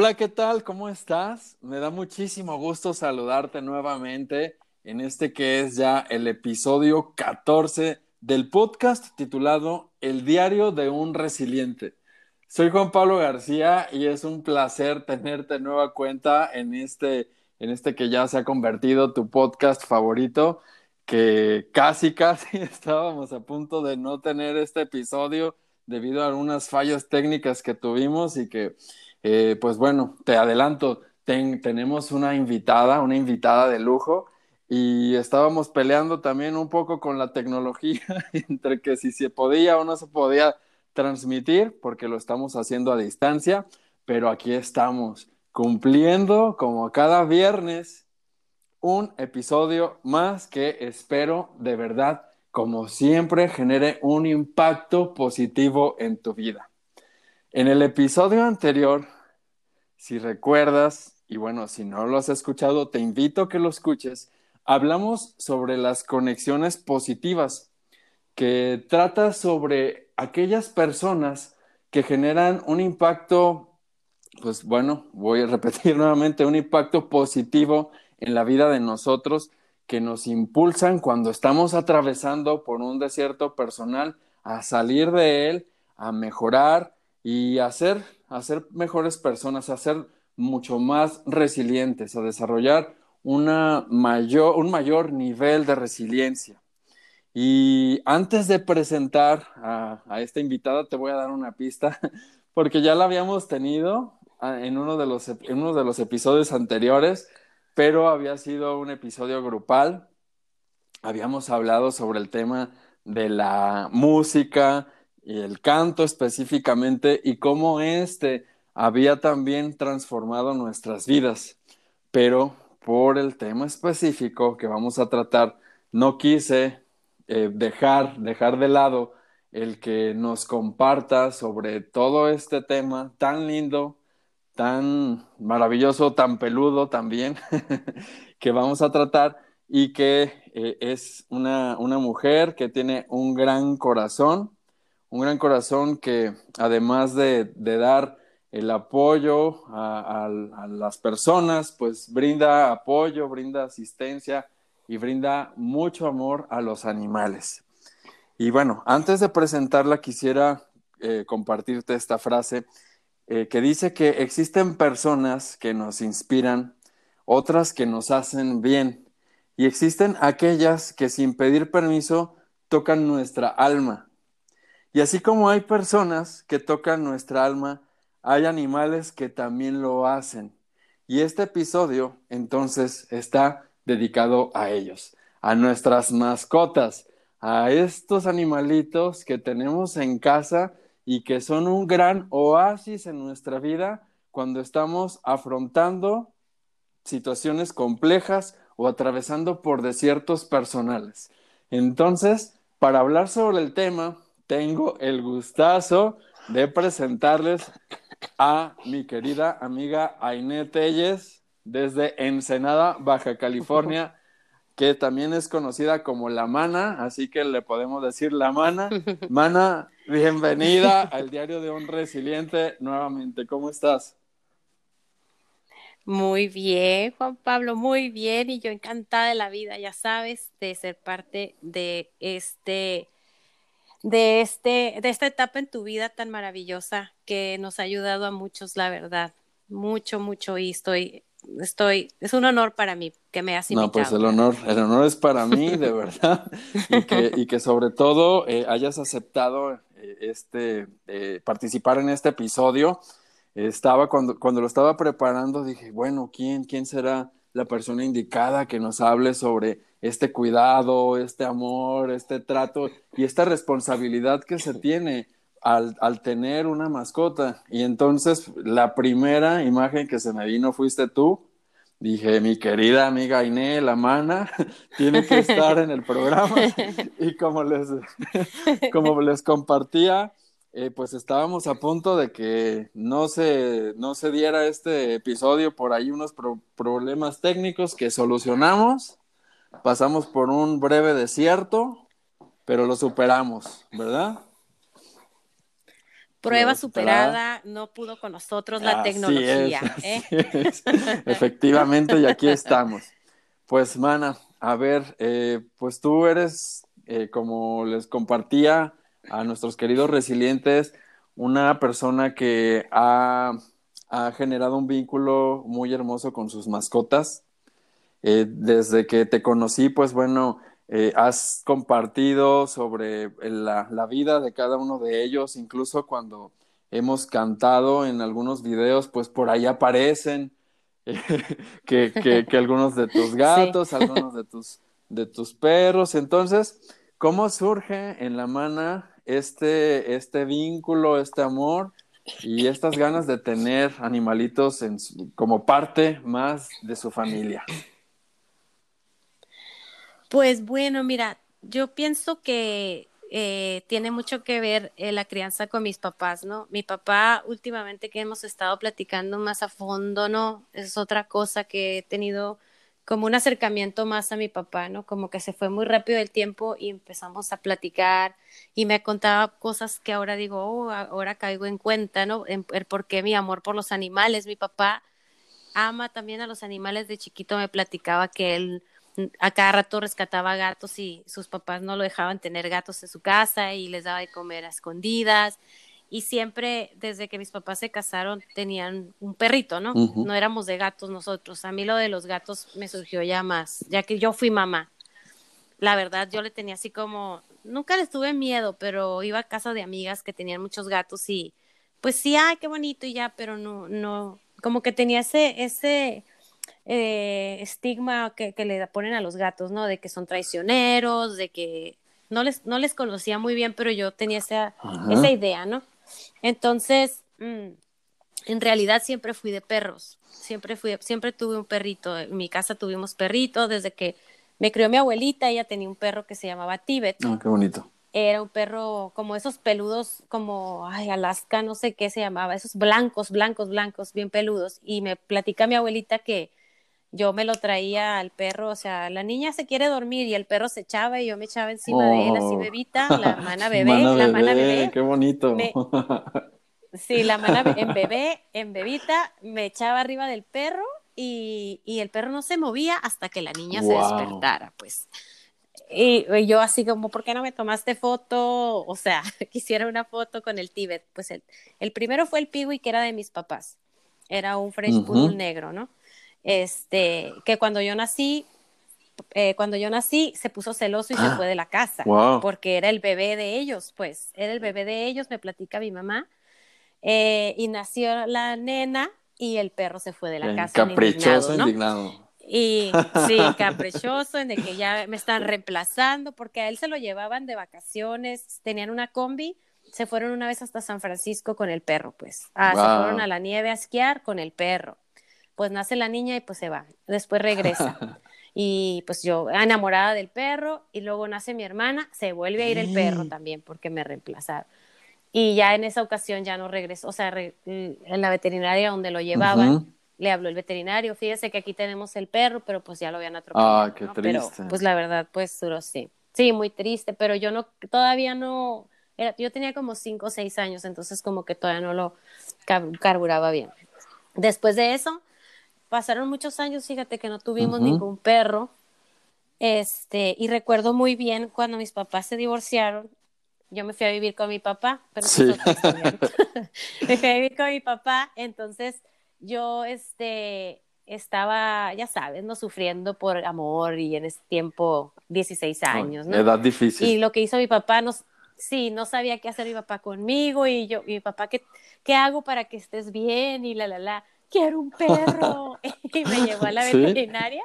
Hola, ¿qué tal? ¿Cómo estás? Me da muchísimo gusto saludarte nuevamente en este que es ya el episodio 14 del podcast titulado El diario de un resiliente. Soy Juan Pablo García y es un placer tenerte nueva cuenta en este, en este que ya se ha convertido tu podcast favorito, que casi, casi estábamos a punto de no tener este episodio debido a algunas fallas técnicas que tuvimos y que eh, pues bueno, te adelanto, tenemos una invitada, una invitada de lujo y estábamos peleando también un poco con la tecnología entre que si se podía o no se podía transmitir, porque lo estamos haciendo a distancia, pero aquí estamos cumpliendo como cada viernes un episodio más que espero de verdad, como siempre, genere un impacto positivo en tu vida. En el episodio anterior, si recuerdas, y bueno, si no lo has escuchado, te invito a que lo escuches, hablamos sobre las conexiones positivas, que trata sobre aquellas personas que generan un impacto, pues bueno, voy a repetir nuevamente, un impacto positivo en la vida de nosotros, que nos impulsan cuando estamos atravesando por un desierto personal a salir de él, a mejorar, y hacer, hacer mejores personas, a ser mucho más resilientes, a desarrollar una mayor, un mayor nivel de resiliencia. Y antes de presentar a, esta invitada, te voy a dar una pista, porque ya la habíamos tenido ah, en uno de los, en uno de los episodios anteriores, pero había sido un episodio grupal. Habíamos hablado sobre el tema de la música, y el canto específicamente y cómo éste había también transformado nuestras vidas. Pero por el tema específico que vamos a tratar, no quise eh, dejar, dejar de lado el que nos comparta sobre todo este tema tan lindo, tan maravilloso, tan peludo también, que vamos a tratar y que eh, es una, una mujer que tiene un gran corazón, un gran corazón que además de, dar el apoyo a, las personas, pues brinda apoyo, brinda asistencia y brinda mucho amor a los animales. Y bueno, antes de presentarla quisiera eh, compartirte esta frase eh, que dice que existen personas que nos inspiran, otras que nos hacen bien y existen aquellas que sin pedir permiso tocan nuestra alma y así como hay personas que tocan nuestra alma, hay animales que también lo hacen. Y este episodio entonces está dedicado a ellos, a nuestras mascotas, a estos animalitos que tenemos en casa y que son un gran oasis en nuestra vida cuando estamos afrontando situaciones complejas o atravesando por desiertos personales. Entonces, para hablar sobre el tema, tengo el gustazo de presentarles a mi querida amiga Ainé Telles desde Ensenada, Baja California, que también es conocida como La Mana, así que le podemos decir La Mana. Mana, bienvenida al Diario de un Resiliente nuevamente. ¿Cómo estás? Muy bien, Juan Pablo, muy bien. Y yo encantada de la vida, ya sabes, de ser parte de este de, este, de esta etapa en tu vida tan maravillosa que nos ha ayudado a muchos, la verdad. Mucho, mucho y estoy, estoy, es un honor para mí que me has invitado. No, pues el honor, el honor es para mí, de verdad, y que, y que sobre todo eh, hayas aceptado eh, este, eh, participar en este episodio. Estaba, cuando, cuando lo estaba preparando, dije, bueno, ¿quién, quién será la persona indicada que nos hable sobre este cuidado, este amor, este trato y esta responsabilidad que se tiene al, al, tener una mascota. Y entonces la primera imagen que se me vino fuiste tú. Dije, mi querida amiga Iné, la mana, tiene que estar en el programa. Y como les, como les compartía, eh, pues estábamos a punto de que no se, no se diera este episodio por ahí unos problemas técnicos que solucionamos pasamos por un breve desierto, pero lo superamos, ¿verdad? Prueba superada, no pudo con nosotros la tecnología. ¿eh? Efectivamente, y aquí estamos. Pues, Mana, a ver, eh, pues tú eres, como les compartía a nuestros queridos resilientes, una persona que ha, ha generado un vínculo muy hermoso con sus mascotas. desde que te conocí, pues bueno, eh, has compartido sobre la, la, vida de cada uno de ellos, incluso cuando hemos cantado en algunos videos, pues por ahí aparecen que, que, que, algunos de tus gatos, algunos de tus, de tus perros. Entonces, ¿cómo surge en la mana este, este vínculo, este amor y estas ganas de tener animalitos como parte más de su familia? Pues bueno, mira, yo pienso que eh, tiene mucho que ver eh, la crianza con mis papás, ¿no? Mi papá últimamente que hemos estado platicando más a fondo, ¿no? Es otra cosa que he tenido como un acercamiento más a mi papá, ¿no? Como que se fue muy rápido el tiempo y empezamos a platicar y me contaba cosas que ahora digo, oh, ahora caigo en cuenta, ¿no? El por qué mi amor por los animales. Mi papá ama también a los animales. De chiquito me platicaba que él a cada rato rescataba gatos y sus papás no lo dejaban tener gatos en su casa y les daba de comer a escondidas. Y siempre, desde que mis papás se casaron, tenían un perrito, ¿no? No éramos de gatos nosotros. A mí lo de los gatos me surgió ya más, ya que yo fui mamá. La verdad, yo le tenía así como, nunca les tuve miedo, pero iba a casa de amigas que tenían muchos gatos y pues sí, ay, qué bonito y ya, pero no, no, como que tenía ese, ese, eh, estigma que, le ponen a los gatos, ¿no? De que son traicioneros, de que no les, no les conocía muy bien, pero yo tenía esa, esa idea, ¿no? Entonces, mm, en realidad siempre fui de perros, siempre fui, siempre tuve un perrito, en mi casa tuvimos perrito, desde que me crió mi abuelita, ella tenía un perro que se llamaba Tibet. Ah, qué bonito. Era un perro como esos peludos, como, ay, Alaska, no sé qué se llamaba, esos blancos, blancos, blancos, bien peludos. Y me platica mi abuelita que yo me lo traía al perro, o sea, la niña se quiere dormir y el perro se echaba y yo me echaba encima de él, así oh. bebita, la mana bebé, la mana bebé. Qué bonito. sí, la mana en bebé, en bebita, me echaba arriba del perro y, y, el perro no se movía hasta que la niña se despertara, pues. Y, yo así como, ¿por qué no me tomaste foto? O sea, quisiera una foto con el Tíbet. Pues el, el primero fue el Piwi, que era de mis papás. Era un French Poodle negro, ¿no? Este, que cuando yo nací, eh, cuando yo nací, se puso celoso y se ah, fue de la casa, porque era el bebé de ellos, pues, era el bebé de ellos, me platica mi mamá, eh, y nació la nena y el perro se fue de la casa. Caprichoso, indignado. Y sí, caprichoso, en el que ya me están reemplazando, porque a él se lo llevaban de vacaciones, tenían una combi, se fueron una vez hasta San Francisco con el perro, pues. Ah, se fueron a la nieve a esquiar con el perro pues nace la niña y pues se va, después regresa. y pues yo enamorada del perro y luego nace mi hermana, se vuelve a ir el perro también porque me reemplazaron. Y ya en esa ocasión ya no regresó, o sea, en la veterinaria donde lo llevaban, le habló el veterinario, fíjese que aquí tenemos el perro, pero pues ya lo habían atropellado. Ah, qué triste. Pero pues la verdad, pues duró sí. Sí, muy triste, pero yo no, todavía no, era, yo tenía como cinco o seis años, entonces como que todavía no lo carburaba bien. Después de eso, pasaron muchos años, fíjate que no tuvimos ningún perro. Este, y recuerdo muy bien cuando mis papás se divorciaron, yo me fui a vivir con mi papá, pero sí. me fui a vivir con mi papá, entonces yo este estaba, ya sabes, no sufriendo por amor y en ese tiempo 16 años, ¿no? Edad difícil. Y lo que hizo mi papá, no, sí, no sabía qué hacer mi papá conmigo y yo, y mi papá, ¿qué, ¿qué hago para que estés bien? Y la, la, la quiero un perro. y me llevó a la veterinaria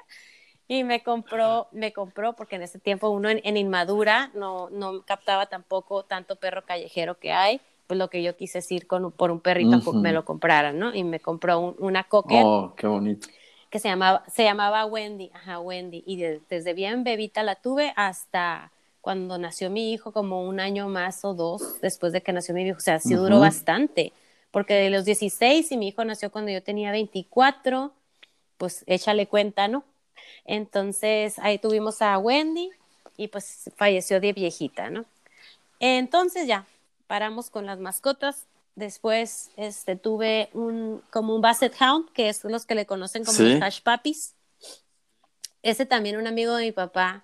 y me compró, me compró, porque en ese tiempo uno en, Inmadura no, no captaba tampoco tanto perro callejero que hay. Pues lo que yo quise decir con, por un perrito me lo compraran, ¿no? Y me compró una cocker. Oh, qué bonito. Que se llamaba, se llamaba Wendy, ajá, Wendy. Y desde bien bebita la tuve hasta cuando nació mi hijo, como un año más o dos después de que nació mi hijo. O sea, sí duró bastante porque de los 16 y mi hijo nació cuando yo tenía 24, pues échale cuenta, ¿no? Entonces ahí tuvimos a Wendy y pues falleció de viejita, ¿no? Entonces ya, paramos con las mascotas Después este, tuve un, como un Basset Hound, que es los que le conocen como los Hash Puppies. Ese también un amigo de mi papá,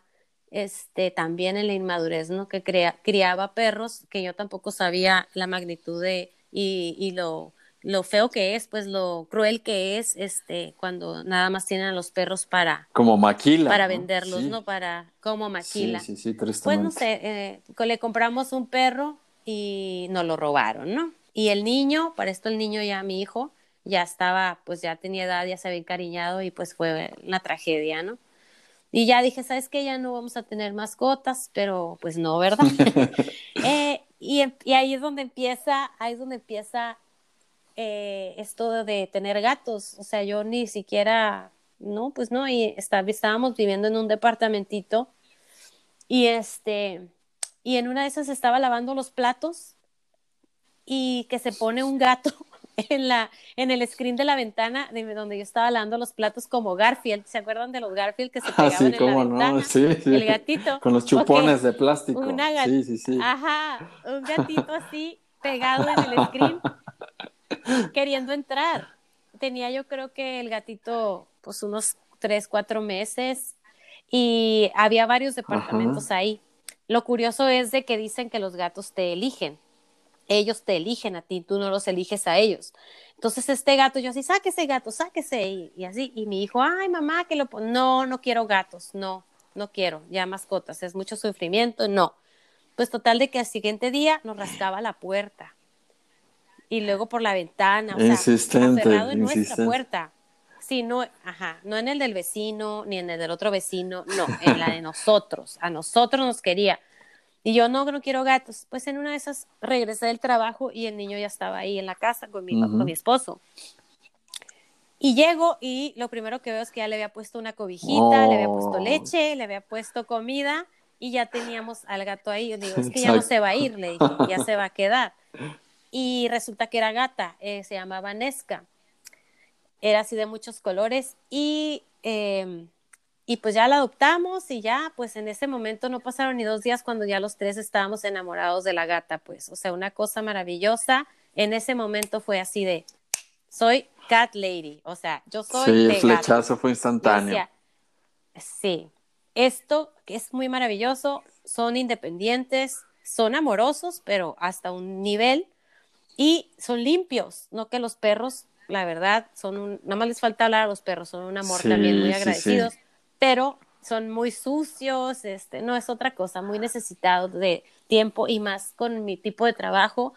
este, también en la inmadurez, ¿no? Que criaba perros, que yo tampoco sabía la magnitud de, y, y lo, lo feo que es, pues lo cruel que es, este, cuando nada más tienen a los perros para... Como maquila. Para venderlos, ¿no? Para, como maquila. Sí, sí, sí, Pues no sé, eh, le compramos un perro y nos lo robaron, ¿no? Y el niño, para esto el niño ya, mi hijo, ya estaba, pues ya tenía edad, ya se había encariñado y pues fue una tragedia, ¿no? Y ya dije, ¿sabes qué? Ya no vamos a tener mascotas, pero pues no, ¿verdad? eh, y, y, ahí es donde empieza, ahí es donde empieza eh, esto de tener gatos. O sea, yo ni siquiera, no, pues no, y estábamos viviendo en un departamentito y este, y en una de esas estaba lavando los platos y que se pone un gato en, la, en el screen de la ventana de donde yo estaba lavando los platos como Garfield. ¿Se acuerdan de los Garfield que se ah, pegaban en la ventana? Sí, sí. El gatito. Con los chupones de plástico. sí, sí, sí. Ajá, un gatito así pegado en el screen queriendo entrar. Tenía yo creo que el gatito pues unos tres, cuatro meses y había varios departamentos ahí. Lo curioso es de que dicen que los gatos te eligen ellos te eligen a ti, tú no los eliges a ellos. Entonces este gato, yo así, sáquese gato, sáquese, y, así, y mi hijo, ay mamá, que lo no, no quiero gatos, no, no quiero, ya mascotas, es mucho sufrimiento, no. Pues total de que al siguiente día nos rascaba la puerta y luego por la ventana, o insistente, sea, en nuestra puerta. Sí, no, ajá, no en el del vecino, ni en el del otro vecino, no, en la de nosotros, a nosotros nos quería. Y yo no, no quiero gatos. Pues en una de esas regresé del trabajo y el niño ya estaba ahí en la casa con mi, con mi esposo. Y llego y lo primero que veo es que ya le había puesto una cobijita, le había puesto oh. leche, le había puesto comida y ya teníamos al gato ahí. Yo digo, es que ya no se va a ir, le dije, ya se va a quedar. Y resulta que era gata, eh, se llamaba Nesca. Era así de muchos colores y eh, y pues ya la adoptamos y ya, pues en ese momento no pasaron ni dos días cuando ya los tres estábamos enamorados de la gata, pues, o sea, una cosa maravillosa. En ese momento fue así de, soy cat lady, o sea, yo soy... Sí, el flechazo fue instantáneo. sí, esto es muy maravilloso, son independientes, son amorosos, pero hasta un nivel, y son limpios, no que los perros, la verdad, son un, nada más les falta hablar a los perros, son un amor también muy agradecidos pero son muy sucios, este, no es otra cosa, muy necesitados de tiempo y más con mi tipo de trabajo.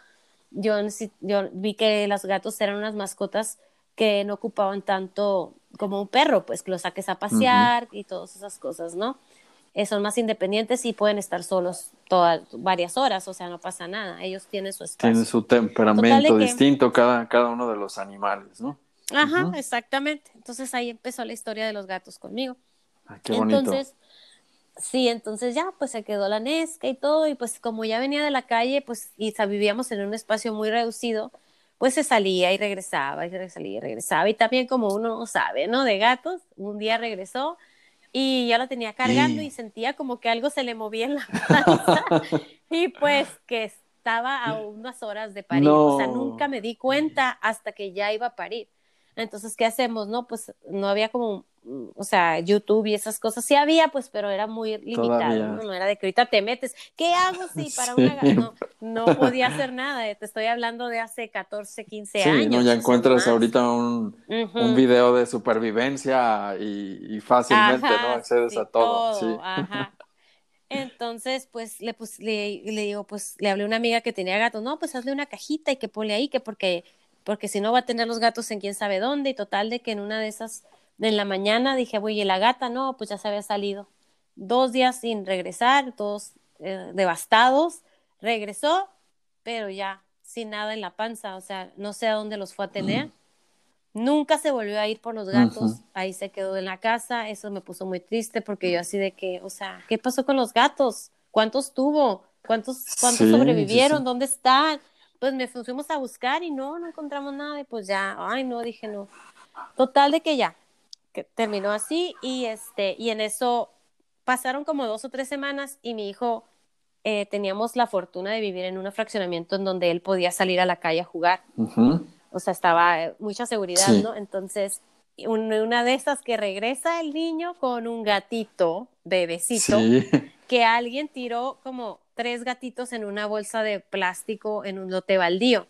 Yo, yo vi que los gatos eran unas mascotas que no ocupaban tanto como un perro, pues que los saques a pasear y todas esas cosas, ¿no? Eh, son más independientes y pueden estar solos todas, varias horas, o sea, no pasa nada, ellos tienen su espacio. Tienen su temperamento distinto cada, cada uno de los animales, ¿no? Ajá, exactamente. Entonces ahí empezó la historia de los gatos conmigo. Ah, entonces, sí, entonces ya, pues se quedó la Nesca y todo, y pues como ya venía de la calle, pues, y vivíamos en un espacio muy reducido, pues se salía y regresaba, y se salía y regresaba, y también como uno no sabe, ¿no? De gatos, un día regresó y ya lo tenía cargando y sentía como que algo se le movía en la panza, y pues que estaba a unas horas de parir, o sea, nunca me di cuenta hasta que ya iba a parir. Entonces, ¿qué hacemos? No, pues no había como Mm, o sea, YouTube y esas cosas sí había, pues, pero era muy limitado, ¿no? era de que ahorita te metes, ¿qué hago si para una no, no podía hacer nada, te estoy hablando de hace 14, 15 años. Sí, no, ya encuentras ahorita un, un, video de supervivencia y, fácilmente, ¿no? Accedes a todo. Sí. Ajá. Entonces, pues le, pues le, le, digo, pues le hablé a una amiga que tenía gatos, no, pues hazle una cajita y que ponle ahí, que porque, porque si no va a tener los gatos en quién sabe dónde, y total de que en una de esas en la mañana dije, voy, ¿y la gata? No, pues ya se había salido. Dos días sin regresar, todos eh, devastados. Regresó, pero ya sin nada en la panza, o sea, no sé a dónde los fue a tener. Nunca se volvió a ir por los gatos, ahí se quedó en la casa, eso me puso muy triste porque yo así de que, o sea, ¿qué pasó con los gatos? ¿Cuántos tuvo? ¿Cuántos, cuántos sobrevivieron? ¿Dónde están? Pues me fuimos a buscar y no, no encontramos nada y pues ya, ay no, dije no. Total de que ya, que terminó así y este y en eso pasaron como dos o tres semanas y mi hijo eh, teníamos la fortuna de vivir en un fraccionamiento en donde él podía salir a la calle a jugar. O sea, estaba eh, mucha seguridad, ¿no? Entonces, una de esas que regresa el niño con un gatito, bebecito, que alguien tiró como tres gatitos en una bolsa de plástico en un lote baldío.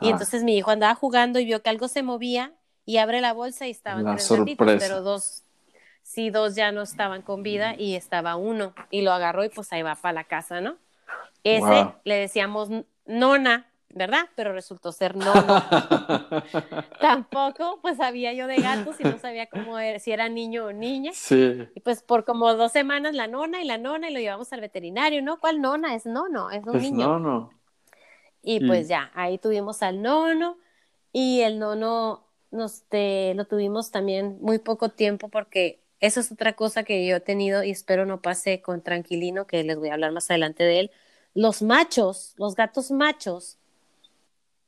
Y ah. entonces mi hijo andaba jugando y vio que algo se movía y abre la bolsa y estaban tres gatitos, pero dos, sí, dos ya no estaban con vida y estaba uno. Y lo agarró y pues ahí va para la casa, ¿no? Ese le decíamos nona, ¿verdad? Pero resultó ser no. Tampoco, pues sabía yo de gatos y no sabía cómo era, si era niño o niña. Sí. Y pues por como dos semanas la nona y la nona y lo llevamos al veterinario, ¿no? ¿Cuál nona? Es nono, es un es niño. Nono. Y pues ya, ahí tuvimos al nono y el nono nos lo tuvimos también muy poco tiempo porque eso es otra cosa que yo he tenido y espero no pase con Tranquilino, que les voy a hablar más adelante de él. Los machos, los gatos machos,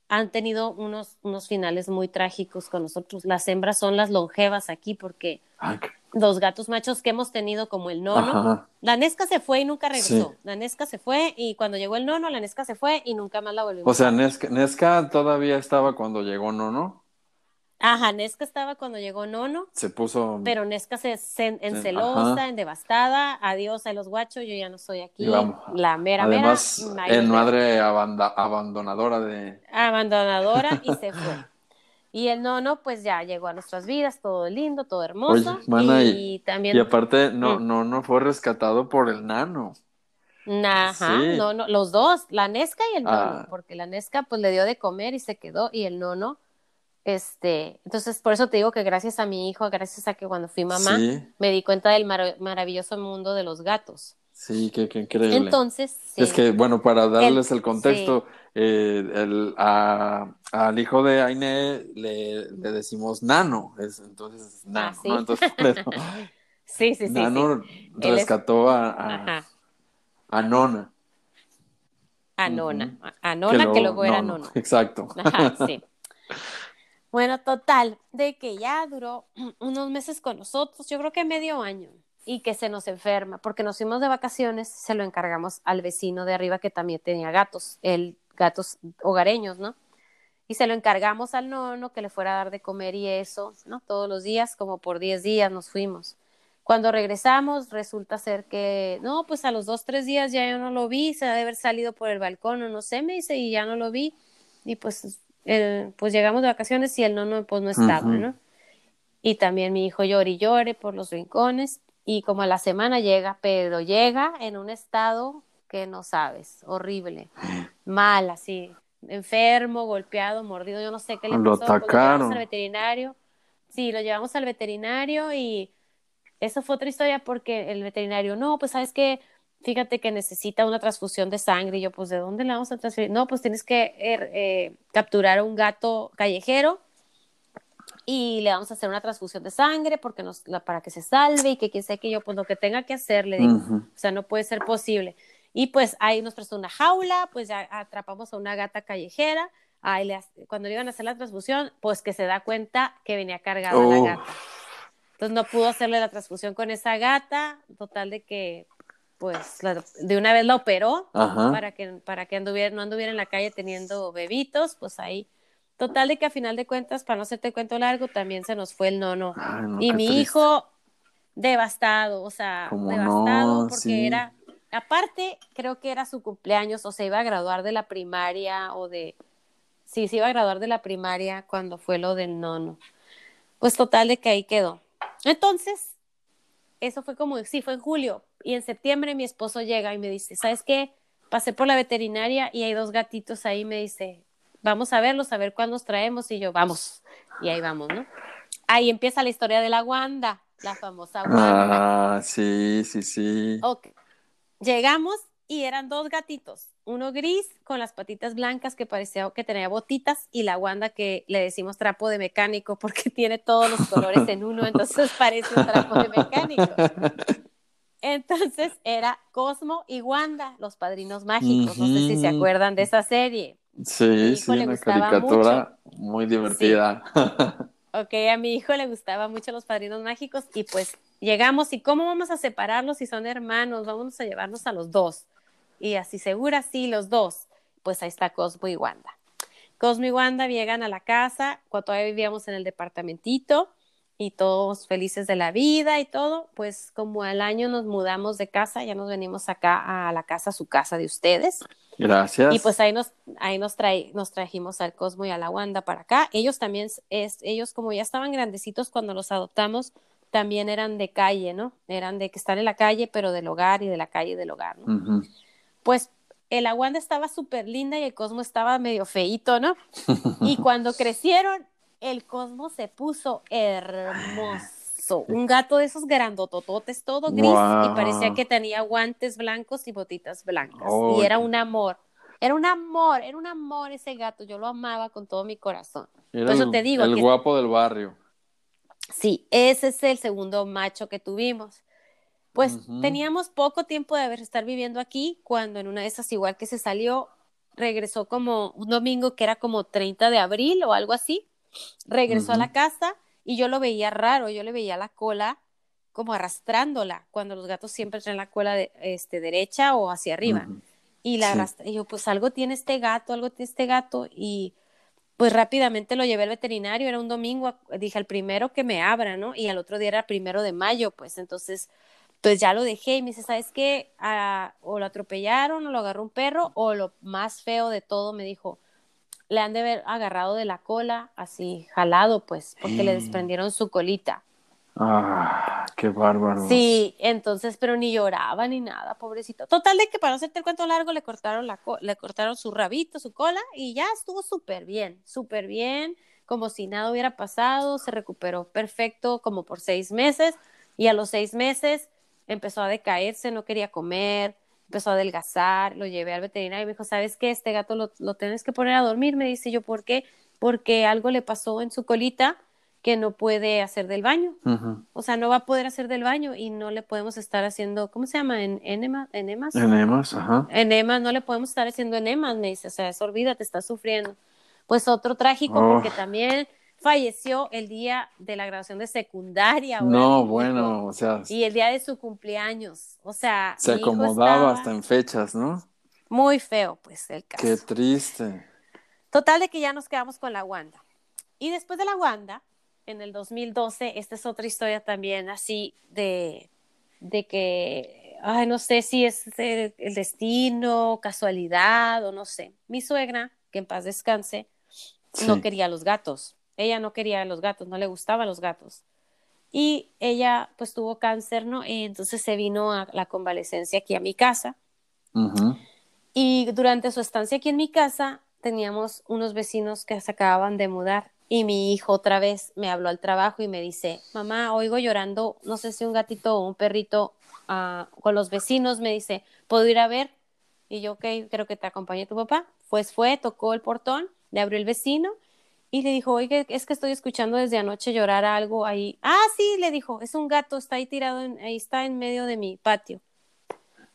han tenido unos, unos finales muy trágicos con nosotros. Las hembras son las longevas aquí porque los gatos machos que hemos tenido como el nono, la Nesca se fue y nunca regresó. La Nesca se fue y cuando llegó el nono, la Nesca se fue y nunca más la volvimos. O sea, Nesca, Nesca todavía estaba cuando llegó Nono. Ajá, Nesca estaba cuando llegó Nono. Se puso. Pero Nesca se, en celosa, en devastada. Adiós a los guachos, yo ya no soy aquí. la mera, Además, mera. En madre abandonadora de. Abandonadora y se fue. Y el nono, pues ya llegó a nuestras vidas, todo lindo, todo hermoso. y, también. Y aparte, no, mm. no, no fue rescatado por el nano. Ajá, no, no, los dos, la Nesca y el nono, ah. porque la Nesca pues le dio de comer y se quedó, y el nono este, entonces, por eso te digo que gracias a mi hijo, gracias a que cuando fui mamá, me di cuenta del maravilloso mundo de los gatos. Sí, qué, increíble. Entonces, es que, bueno, para darles el, contexto, eh, el, al hijo de Aine le, le decimos Nano, es, entonces es Nano, ¿no? Entonces, sí, sí, sí. Nano rescató a, a, Nona. A Nona, a Nona, que, luego era Nono. Exacto. Ajá, sí. Bueno, total, de que ya duró unos meses con nosotros, yo creo que medio año, y que se nos enferma, porque nos fuimos de vacaciones, se lo encargamos al vecino de arriba que también tenía gatos, el gatos hogareños, ¿no? Y se lo encargamos al nono que le fuera a dar de comer y eso, ¿no? Todos los días, como por 10 días nos fuimos. Cuando regresamos, resulta ser que, no, pues a los dos, tres días ya yo no lo vi, se debe haber salido por el balcón o no sé, me dice, y ya no lo vi. Y pues pues llegamos de vacaciones y el nono pues no estaba, ¿no? Y también mi hijo llore y llore por los rincones y como a la semana llega, pero llega en un estado que no sabes, horrible, mal, así, enfermo, golpeado, mordido, yo no sé qué le pasó. Lo llevamos al veterinario, sí, lo llevamos al veterinario y eso fue otra historia porque el veterinario, no, pues sabes que fíjate que necesita una transfusión de sangre. Y yo, pues, ¿de dónde le vamos a transferir? No, pues tienes que er, eh, capturar a un gato callejero y le vamos a hacer una transfusión de sangre porque nos, para que se salve y que quien sea que yo, pues lo que tenga que hacer, le digo, o sea, no puede ser posible. Y pues ahí nos prestó una jaula, pues ya atrapamos a una gata callejera, ahí le, cuando le iban a hacer la transfusión, pues que se da cuenta que venía cargada la gata. Entonces no pudo hacerle la transfusión con esa gata, total de que pues de una vez la operó para que, para que anduviera, no anduviera en la calle teniendo bebitos, pues ahí. Total de que a final de cuentas, para no hacerte cuento largo, también se nos fue el nono. y mi hijo devastado, o sea, devastado porque era, aparte, creo que era su cumpleaños o se iba a graduar de la primaria o de, sí, se iba a graduar de la primaria cuando fue lo del nono. Pues total de que ahí quedó. Entonces, eso fue como, sí, fue en julio, y en septiembre mi esposo llega y me dice, ¿sabes qué? Pasé por la veterinaria y hay dos gatitos ahí, me dice, vamos a verlos, a ver cuándo los traemos, y yo, vamos, y ahí vamos, ¿no? Ahí empieza la historia de la Wanda, la famosa Wanda. Ah, sí, sí, sí. Ok. Llegamos y eran dos gatitos, uno gris con las patitas blancas que parecía que tenía botitas y la Wanda que le decimos trapo de mecánico porque tiene todos los colores en uno, entonces parece un trapo de mecánico. Entonces era Cosmo y Wanda, los padrinos mágicos, no sé si se acuerdan de esa serie. Sí, sí, una caricatura muy divertida. ok, a mi hijo le gustaba mucho los padrinos mágicos y pues llegamos y cómo vamos a separarlos si son hermanos, vamos a llevarnos a los dos Y así segura, sí, los dos. Pues ahí está Cosmo y Wanda. Cosmo y Wanda llegan a la casa, cuando todavía vivíamos en el departamentito y todos felices de la vida y todo, pues como al año nos mudamos de casa, ya nos venimos acá a la casa, a su casa de ustedes. Gracias. Y pues ahí nos, ahí nos, trae, nos trajimos al Cosmo y a la Wanda para acá. Ellos también, es, ellos como ya estaban grandecitos cuando los adoptamos, también eran de calle, ¿no? Eran de que están en la calle, pero del hogar y de la calle del hogar, ¿no? Pues el Wanda estaba súper linda y el Cosmo estaba medio feito, ¿no? y cuando crecieron, el Cosmo se puso hermoso. Un gato de esos grandotototes, todo gris, y parecía que tenía guantes blancos y botitas blancas. y era un amor. Era un amor, era un amor ese gato. Yo lo amaba con todo mi corazón. Por eso te digo. El guapo del barrio. Sí, ese es el segundo macho que tuvimos. Pues teníamos poco tiempo de haber estar viviendo aquí cuando en una de esas, igual que se salió, regresó como un domingo que era como 30 de abril o algo así. Regresó a la casa y yo lo veía raro, yo le veía la cola como arrastrándola, cuando los gatos siempre traen la cola de, este, derecha o hacia arriba. Y la arrastra, y yo, pues algo tiene este gato, algo tiene este gato, y pues rápidamente lo llevé al veterinario, era un domingo, dije al primero que me abra, ¿no? Y al otro día era el primero de mayo, pues entonces, pues ya lo dejé y me dice, ¿sabes qué? Ah, o lo atropellaron o lo agarró un perro o lo más feo de todo me dijo, le han de haber agarrado de la cola, así jalado, pues, porque le desprendieron su colita. Ah, qué bárbaro. Sí, entonces, pero ni lloraba ni nada, pobrecito. Total de que para no hacerte el cuento largo, le cortaron la le cortaron su rabito, su cola, y ya estuvo súper bien, súper bien, como si nada hubiera pasado, se recuperó perfecto como por seis meses, y a los seis meses empezó a decaerse, no quería comer, empezó a adelgazar, lo llevé al veterinario y me dijo, ¿sabes qué? Este gato lo, lo tienes que poner a dormir, me dice yo, ¿por qué? Porque algo le pasó en su colita que no puede hacer del baño. O sea, no va a poder hacer del baño y no le podemos estar haciendo, ¿cómo se llama? ¿En, enema, ¿Enemas? Enemas, ajá. Enemas, no le podemos estar haciendo enemas, me dice. O sea, es olvídate, está sufriendo. Pues otro trágico, oh. porque también falleció el día de la graduación de secundaria. No, bueno, o sea. Y el día de su cumpleaños. O sea. Se acomodaba hasta en fechas, ¿no? Muy feo, pues, el caso. Qué triste. Total de que ya nos quedamos con la Wanda. Y después de la Wanda, en el 2012, esta es otra historia también así de, de que, ay, no sé si es el, destino, casualidad o no sé. Mi suegra, que en paz descanse, no quería los gatos. Ella no quería los gatos, no le gustaban los gatos. Y ella pues tuvo cáncer, ¿no? Y entonces se vino a la convalecencia aquí a mi casa. Y durante su estancia aquí en mi casa teníamos unos vecinos que se acababan de mudar y mi hijo otra vez me habló al trabajo y me dice, mamá, oigo llorando, no sé si un gatito o un perrito uh, con los vecinos, me dice, ¿puedo ir a ver? Y yo, ok, creo que te acompañe tu papá. Pues fue, tocó el portón, le abrió el vecino y le dijo, oye, es que estoy escuchando desde anoche llorar algo ahí. Ah, sí, le dijo, es un gato, está ahí tirado, ahí está en medio de mi patio.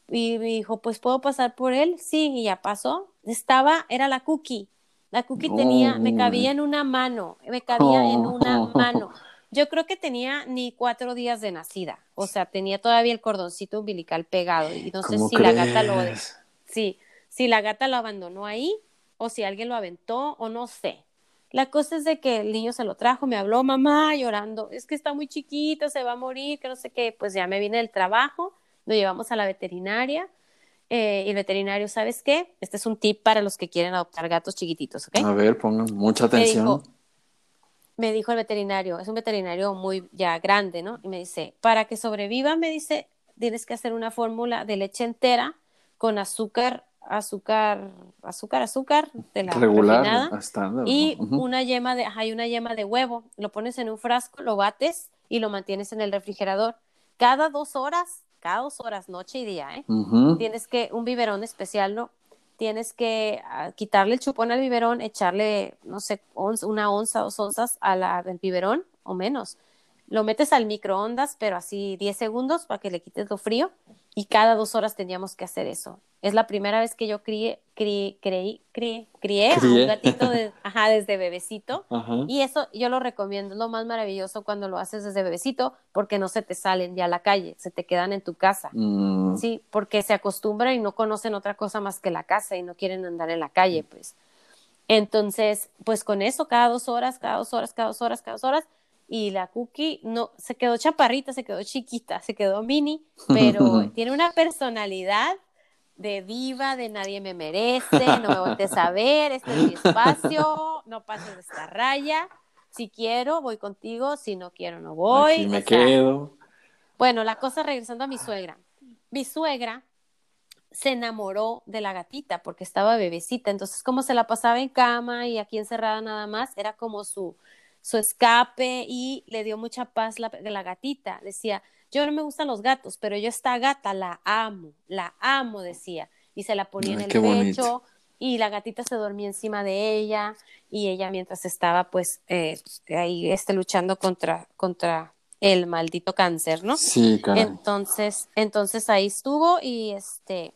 Y me dijo, pues puedo pasar por él. Sí, y ya pasó. Estaba, era la cookie. La cookie tenía, me cabía en una mano, me cabía en una mano. Yo creo que tenía ni cuatro días de nacida, o sea, tenía todavía el cordoncito umbilical pegado y no sé si la gata lo, sí, si la gata lo abandonó ahí o si alguien lo aventó o no sé. La cosa es de que el niño se lo trajo, me habló mamá llorando, es que está muy chiquito, se va a morir, que no sé qué, pues ya me vine del trabajo, lo llevamos a la veterinaria eh, y el veterinario, ¿sabes qué? Este es un tip para los que quieren adoptar gatos chiquititos, ¿ok? A ver, pongan mucha atención. Me dijo, el veterinario, es un veterinario muy ya grande, ¿no? Y me dice, para que sobreviva, me dice, tienes que hacer una fórmula de leche entera con azúcar, azúcar, azúcar, azúcar de la regular, y una yema de, hay una yema de huevo. Lo pones en un frasco, lo bates y lo mantienes en el refrigerador. Cada dos horas cada dos horas, noche y día, ¿eh? Tienes que, un biberón especial, ¿no? Tienes que ah, quitarle el chupón al biberón, echarle, no sé, una onza, dos onzas al biberón o menos. lo metes al microondas, pero así 10 segundos para que le quites lo frío y cada dos horas teníamos que hacer eso. Es la primera vez que yo crié, crié, crié, crié, crié a un gatito de, ajá, desde bebecito. Y eso yo lo recomiendo, es lo más maravilloso cuando lo haces desde bebecito porque no se te salen ya a la calle, se te quedan en tu casa. Mm. Sí, porque se acostumbran y no conocen otra cosa más que la casa y no quieren andar en la calle, pues. Entonces, pues con eso, cada dos horas, cada dos horas, cada dos horas, cada dos horas, y la cookie no se quedó chaparrita, se quedó chiquita, se quedó mini, pero tiene una personalidad de diva, de nadie me merece, no me voltees a ver, este es mi espacio, no pases de esta raya. Si quiero, voy contigo, si no quiero, no voy. Aquí me quedo. Bueno, la cosa regresando a mi suegra. Mi suegra se enamoró de la gatita porque estaba bebecita, entonces como se la pasaba en cama y aquí encerrada nada más, era como su, su escape y le dio mucha paz la, la gatita. Decía, yo no me gustan los gatos, pero yo esta gata la amo, la amo, decía. Y se la ponía en el pecho y la gatita se dormía encima de ella y ella mientras estaba pues eh, ahí este, luchando contra, contra el maldito cáncer, ¿no? Sí, claro. Entonces, entonces ahí estuvo y este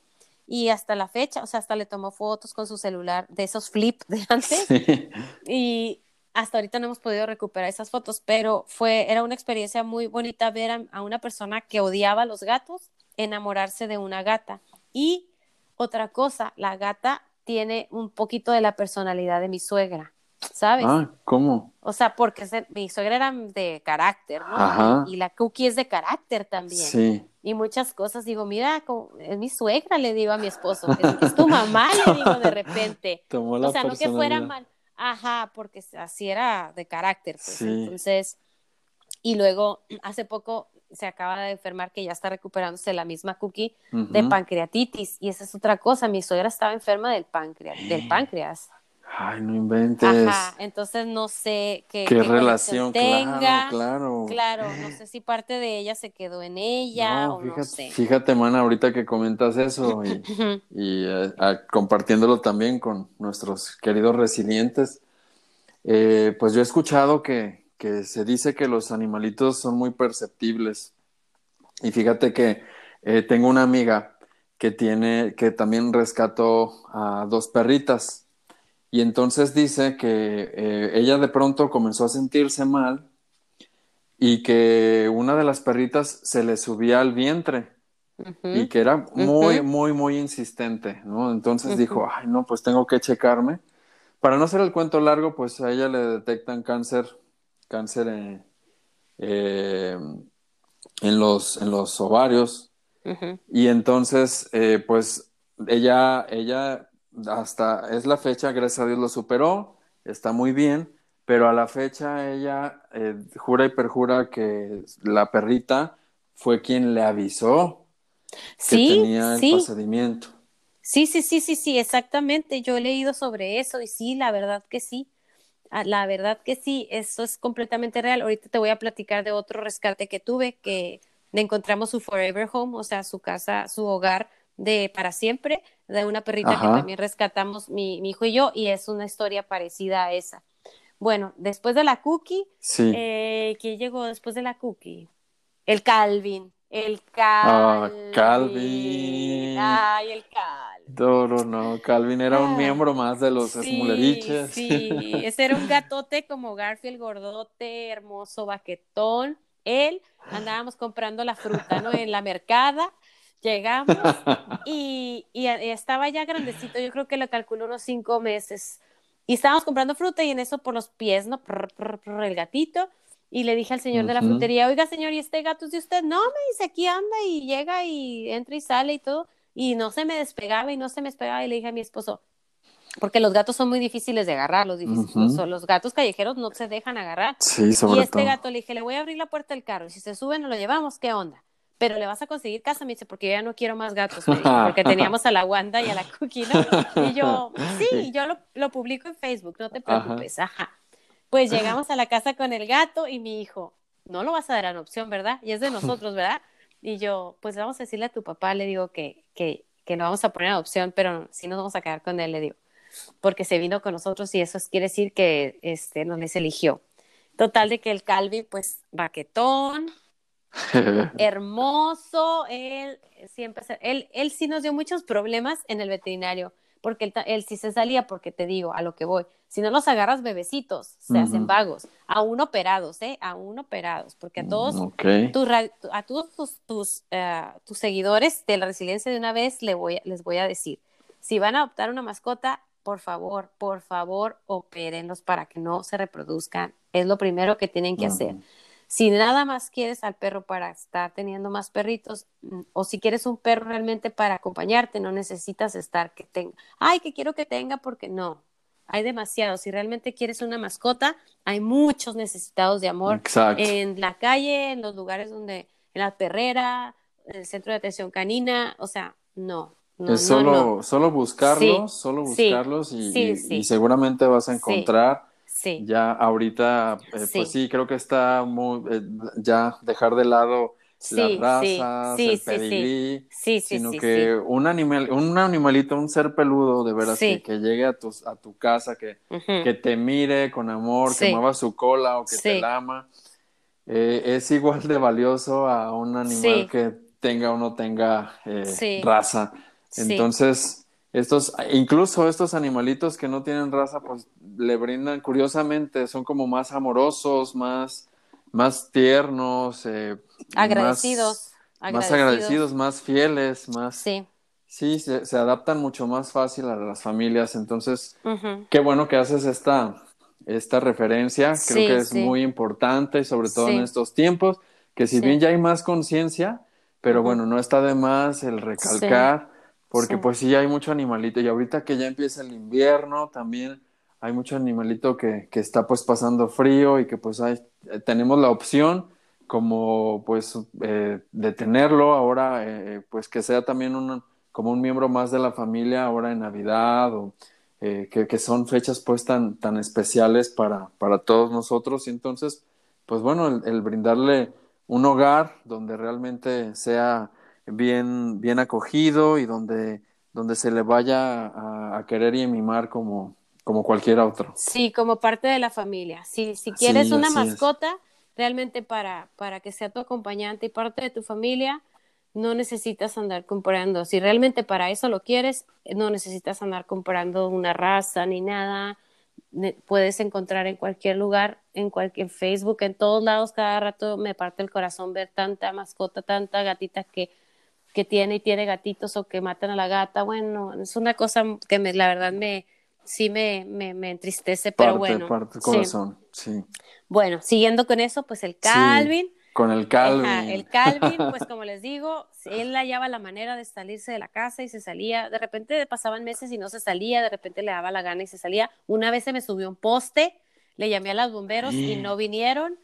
y hasta la fecha, o sea, hasta le tomó fotos con su celular de esos flip de antes. Sí. Y hasta ahorita no hemos podido recuperar esas fotos, pero fue, era una experiencia muy bonita ver a, una persona que odiaba a los gatos enamorarse de una gata. Y otra cosa, la gata tiene un poquito de la personalidad de mi suegra, ¿sabes? Ah, ¿cómo? O sea, porque mi suegra era de carácter, ¿no? Ajá. Y la cookie es de carácter también. Sí. Y muchas cosas, digo, mira, es mi suegra, le digo a mi esposo, es, es tu mamá, le digo de repente. Tomó la o sea, no que fuera mal. Ajá, porque así era de carácter. Pues. Sí. Entonces, y luego hace poco se acaba de enfermar que ya está recuperándose la misma cookie de pancreatitis. Y esa es otra cosa. Mi suegra estaba enferma del páncreas, del páncreas. Ay, no inventes. Ajá. Entonces no sé qué, Qué, qué relación, tenga. claro, claro. Claro, no sé si parte de ella se quedó en ella No, o fíjate, no sé. fíjate, mana, ahorita que comentas eso y, eh, compartiéndolo también con nuestros queridos resilientes, eh, pues yo he escuchado que, que se dice que los animalitos son muy perceptibles. Y fíjate que eh, tengo una amiga que tiene, que también rescató a dos perritas. Y entonces dice que eh, ella de pronto comenzó a sentirse mal y que una de las perritas se le subía al vientre y que era muy, muy, muy insistente, ¿no? Entonces dijo, ay, no, pues tengo que checarme. Para no hacer el cuento largo, pues a ella le detectan cáncer, cáncer en, eh, en los, en los ovarios. Y entonces, eh, pues ella, ella hasta es la fecha, gracias a Dios lo superó, está muy bien, pero a la fecha ella eh, jura y perjura que la perrita fue quien le avisó que Sí, tenía el sí. procedimiento. Sí, sí, sí, sí, sí, exactamente. Yo he leído sobre eso y sí, la verdad que sí. Ah, La verdad que sí, eso es completamente real. Ahorita te voy a platicar de otro rescate que tuve, que encontramos su forever home, o sea, su casa, su hogar de para siempre, de una perrita que Ajá. también rescatamos mi, mi hijo y yo, y es una historia parecida a esa. Bueno, después de la cookie, Sí. eh, ¿quién llegó después de la cookie? El Calvin. El Ah, Calvin. Calvin. Ay, el Calvin. Doro, no, Calvin era un Ah, miembro más de los Sí, esmuleriches. sí, ese era un gatote como Garfield, gordote, hermoso, baquetón. Él andábamos comprando la fruta, ¿no? En la mercada. Llegamos y, y y estaba ya grandecito, yo creo que lo calculó unos cinco meses. Y estábamos comprando fruta y en eso por los pies, ¿no? Prr, prr, prr, el gatito. Y le dije al señor de la frutería, oiga, señor, ¿y este gato es de usted? No, me dice, aquí anda y llega y entra y sale y todo. Y no se me despegaba y no se me despegaba. Y le dije a mi esposo, porque los gatos son muy difíciles de agarrar, los, difíciles- los, los gatos callejeros no se dejan agarrar. Sí, Y sobre este todo. gato le dije, le voy a abrir la puerta del carro, y si se sube nos lo llevamos, ¿qué onda? Pero le vas a conseguir casa, me dice, porque yo ya no quiero más gatos, porque teníamos a la Wanda y a la Cookie, ¿no? Y yo, sí, yo lo, lo publico en Facebook, no te preocupes, ajá. Pues llegamos a la casa con el gato y mi hijo, no lo vas a dar en opción, ¿verdad? Y es de nosotros, ¿verdad? Y yo, pues vamos a decirle a tu papá, le digo que, que, que no vamos a poner en opción, pero sí nos vamos a quedar con él, le digo, porque se vino con nosotros y eso quiere decir que este, nos les eligió. Total de que el Calvi, pues, baquetón, hermoso, él siempre, él, él sí nos dio muchos problemas en el veterinario, porque él, sí se salía, porque te digo, a lo que voy, si no los agarras bebecitos, se hacen vagos, aún operados, ¿eh? Aún operados, porque a mm, todos, a todos tus, tus, eh, tus, seguidores de la resiliencia de una vez le voy, les voy a decir, si van a adoptar una mascota, por favor, por favor, opérenlos para que no se reproduzcan. Es lo primero que tienen que hacer. Si nada más quieres al perro para estar teniendo más perritos, mm, o si quieres un perro realmente para acompañarte, no necesitas estar que tenga, ay, que quiero que tenga porque no, hay demasiados. Si realmente quieres una mascota, hay muchos necesitados de amor en la calle, en los lugares donde, en la perrera, en el centro de atención canina, o sea, no, es solo, solo buscarlos, solo buscarlos y, seguramente vas a encontrar. Ya ahorita, eh, pues sí, creo que está muy, eh, ya dejar de lado las razas, el pedigrí, sino que un animal, un animalito, un ser peludo de veras que, llegue a tu, a tu casa, que, que te mire con amor, que mueva su cola o que te lama, eh, es igual de valioso a un animal que tenga o no tenga raza. Entonces, estos, incluso estos animalitos que no tienen raza, pues le brindan, curiosamente, son como más amorosos, más, más tiernos, eh, agradecidos, más, agradecidos, más fieles, más... Sí. Sí, se, adaptan mucho más fácil a las familias. Entonces, qué bueno que haces esta, esta referencia. Creo que es muy importante, sobre todo en estos tiempos, que si bien ya hay más conciencia, pero bueno, no está de más el recalcar porque pues sí hay mucho animalito y ahorita que ya empieza el invierno también hay mucho animalito que, que está pues pasando frío y que pues hay, eh, tenemos la opción como pues eh, de tenerlo ahora eh, pues que sea también un, como un miembro más de la familia ahora en Navidad o que, que, son fechas pues tan, tan especiales para, para todos nosotros. Y entonces pues bueno el brindarle un hogar donde realmente sea bien, bien acogido y donde, donde se le vaya a, querer y a mimar como, como cualquier otro. Sí, como parte de la familia. Si, si quieres una mascota, realmente para, para que sea tu acompañante y parte de tu familia, no necesitas andar comprando. Si realmente para eso lo quieres, no necesitas andar comprando una raza ni nada. Puedes encontrar en cualquier lugar, en cualquier Facebook, en todos lados, cada rato me parte el corazón ver tanta mascota, tanta gatita que que tiene y tiene gatitos o que matan a la gata. Bueno, es una cosa que me, la verdad me sí me, me, me entristece, pero bueno. Parte corazón, sí. Bueno, siguiendo con eso, pues el Calvin. con el Calvin. el Calvin, pues como les digo, él hallaba la manera de salirse de la casa y se salía. De repente pasaban meses y no se salía, de repente le daba la gana y se salía. Una vez se me subió un poste, le llamé a los bomberos y no vinieron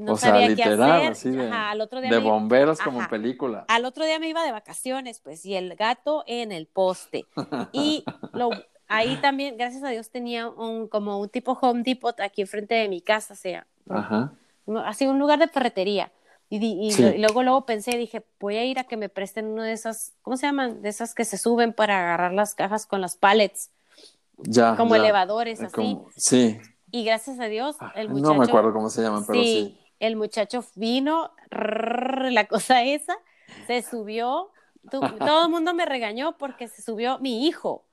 no sabía qué hacer. de, al otro día de bomberos como película. Al otro día me iba de vacaciones, pues, y el gato en el poste. Y lo, ahí también, gracias a Dios, tenía un como un tipo Home Depot aquí enfrente de mi casa, o sea, así un lugar de ferretería. Y, luego, luego pensé, dije, voy a ir a que me presten uno de esas, ¿cómo se llaman? De esas que se suben para agarrar las cajas con las pallets. Ya. Como elevadores, así. sí. Y gracias a Dios, ah, el muchacho. No me acuerdo cómo se llaman, pero sí. El muchacho vino, la cosa esa, se subió. todo el mundo me regañó porque se subió mi hijo.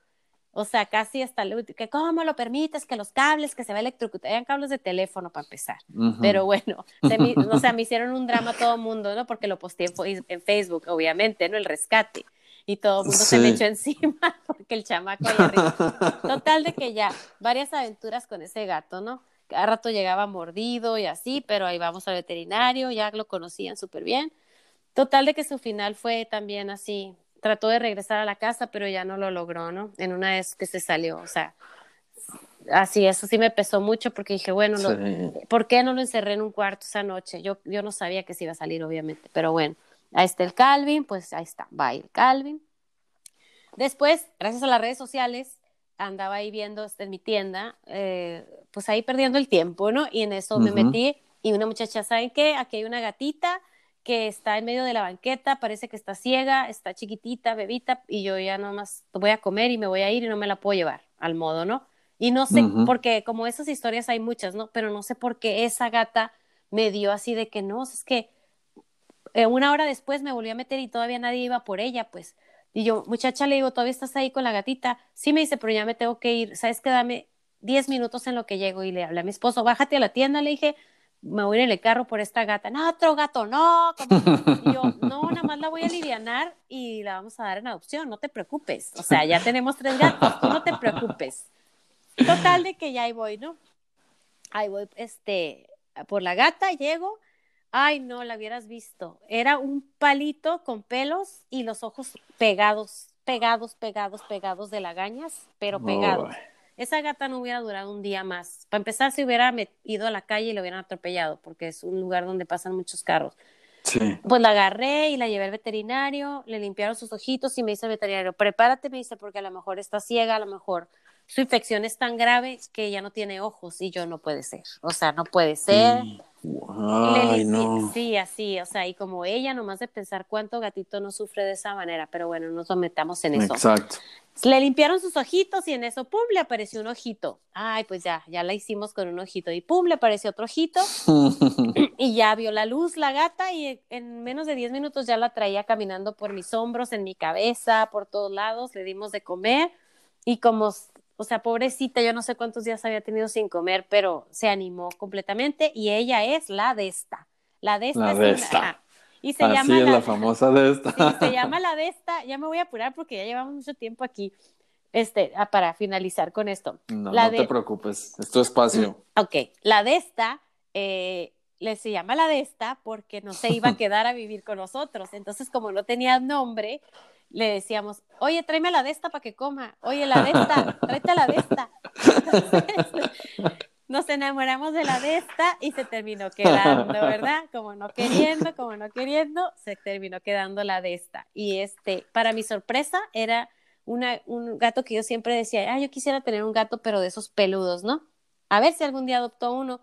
O sea, casi hasta el último, que cómo lo permites, que los cables, que se va electrocutar, eran cables de teléfono para empezar. Pero bueno, me, o sea, me hicieron un drama todo el mundo, ¿no? Porque lo posteé en Facebook, obviamente, ¿no? El rescate y todo el mundo se me echó encima porque el chamaco ahí arriba. Total de que ya, varias aventuras con ese gato, ¿no? Cada rato llegaba mordido y así, pero ahí vamos al veterinario, ya lo conocían súper bien. Total de que su final fue también así, trató de regresar a la casa, pero ya no lo logró, ¿no? En una vez que se salió, o sea, así, eso sí me pesó mucho porque dije, bueno, ¿por qué no lo encerré en un cuarto esa noche? Yo, yo no sabía que se iba a salir, obviamente, pero bueno. Ahí está el Calvin, pues ahí está, va el Calvin. Después, gracias a las redes sociales, andaba ahí viendo este, en mi tienda, eh, pues ahí perdiendo el tiempo, ¿no? Y en eso me metí y una muchacha, ¿saben qué? Aquí hay una gatita que está en medio de la banqueta, parece que está ciega, está chiquitita, bebita, y yo ya nomás voy a comer y me voy a ir y no me la puedo llevar al modo, ¿no? Y no sé, porque como esas historias hay muchas, ¿no? Pero no sé por qué esa gata me dio así de que no, es que eh, una hora después me volví a meter y todavía nadie iba por ella, pues. Y yo, muchacha, le digo, ¿todavía estás ahí con la gatita? Sí, me dice, pero ya me tengo que ir. ¿Sabes qué? Dame 10 minutos en lo que llego. Y le hablé a mi esposo, bájate a la tienda, le dije, me voy en el carro por esta gata. No, otro gato, no. Y yo, no, nada más la voy a alivianar y la vamos a dar en adopción, no te preocupes. O sea, ya tenemos tres gatos, tú no te preocupes. Total de que ya ahí voy, ¿no? Ahí voy, este, por la gata, llego. Ay, no, la hubieras visto. Era un palito con pelos y los ojos pegados, pegados, pegados, pegados de lagañas, pero pegados esa gata no hubiera durado un día más. Para empezar, se hubiera ido a la calle y la hubieran atropellado, porque es un lugar donde pasan muchos carros. Sí. Pues la agarré y la llevé al veterinario, le limpiaron sus ojitos y me dice el veterinario, prepárate, me dice, porque a lo mejor está ciega, a lo mejor su infección es tan grave que ya no tiene ojos y yo no puede ser. O sea, no puede ser. Mm. No. Sí, así, o sea, y como ella, nomás de pensar cuánto gatito no sufre de esa manera, pero bueno, no nos metamos en eso. Exacto. Le limpiaron sus ojitos y en eso, pum, le apareció un ojito. Ay, pues ya, ya la hicimos con un ojito. Y pum, le apareció otro ojito. y ya vio la luz la gata y en menos de 10 minutos ya la traía caminando por mis hombros, en mi cabeza, por todos lados. Le dimos de comer y como o sea, pobrecita, yo no sé cuántos días había tenido sin comer, pero se animó completamente y ella es la de esta. La de esta. La de esta. y se llama es la, famosa de esta. se llama la de esta. Ya me voy a apurar porque ya llevamos mucho tiempo aquí. Este, ah, para finalizar con esto. No, no te preocupes, es tu espacio. Ok, la de esta, eh, le se llama la de esta porque no se iba a quedar a vivir con nosotros. Entonces, como no tenía nombre, le decíamos, oye, tráeme la de esta para que coma, oye, la de esta, tráete la de esta. nos enamoramos de la de esta y se terminó quedando, ¿verdad? Como no queriendo, como no queriendo, se terminó quedando la de esta. Y este, para mi sorpresa, era una, un gato que yo siempre decía, ah, yo quisiera tener un gato, pero de esos peludos, ¿no? A ver si algún día adoptó uno,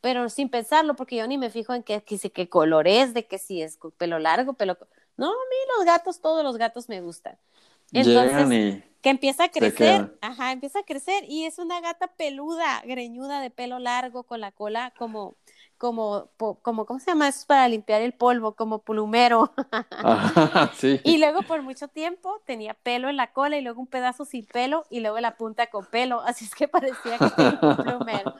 pero sin pensarlo, porque yo ni me fijo en qué, qué, qué color es, de que si es pelo largo, pelo no, a mí los gatos, todos los gatos me gustan. Entonces, que empieza a crecer, ajá, empieza a crecer y es una gata peluda, greñuda, de pelo largo, con la cola como, como, como, ¿cómo se llama? Eso es para limpiar el polvo, como plumero. sí. Y luego por mucho tiempo tenía pelo en la cola y luego un pedazo sin pelo y luego la punta con pelo, así es que parecía que tenía un plumero.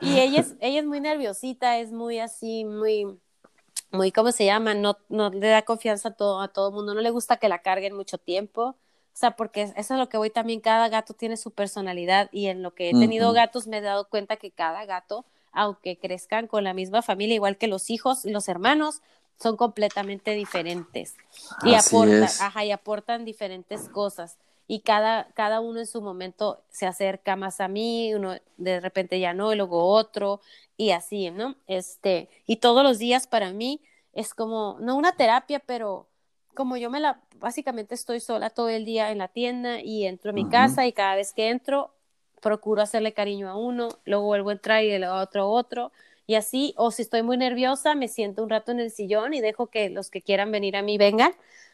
Y ella es, ella es muy nerviosita, es muy así, muy, muy, ¿cómo se llama? No, no le da confianza a todo, a todo el mundo, no le gusta que la carguen mucho tiempo. O sea, porque eso es lo que voy también, cada gato tiene su personalidad y en lo que he tenido gatos me he dado cuenta que cada gato, aunque crezcan con la misma familia, igual que los hijos y los hermanos, son completamente diferentes y aportan, ajá, y aportan diferentes cosas y cada, cada uno en su momento se acerca más a mí, uno de repente ya no, y luego otro, y así, ¿no? Este, y todos los días para mí es como, no una terapia, pero como yo me la, básicamente estoy sola todo el día en la tienda y entro a mi casa y cada vez que entro procuro hacerle cariño a uno, luego vuelvo a entrar y a otro otro y así, o si estoy muy nerviosa, me siento un rato en el sillón y dejo que los que quieran venir a mí vengan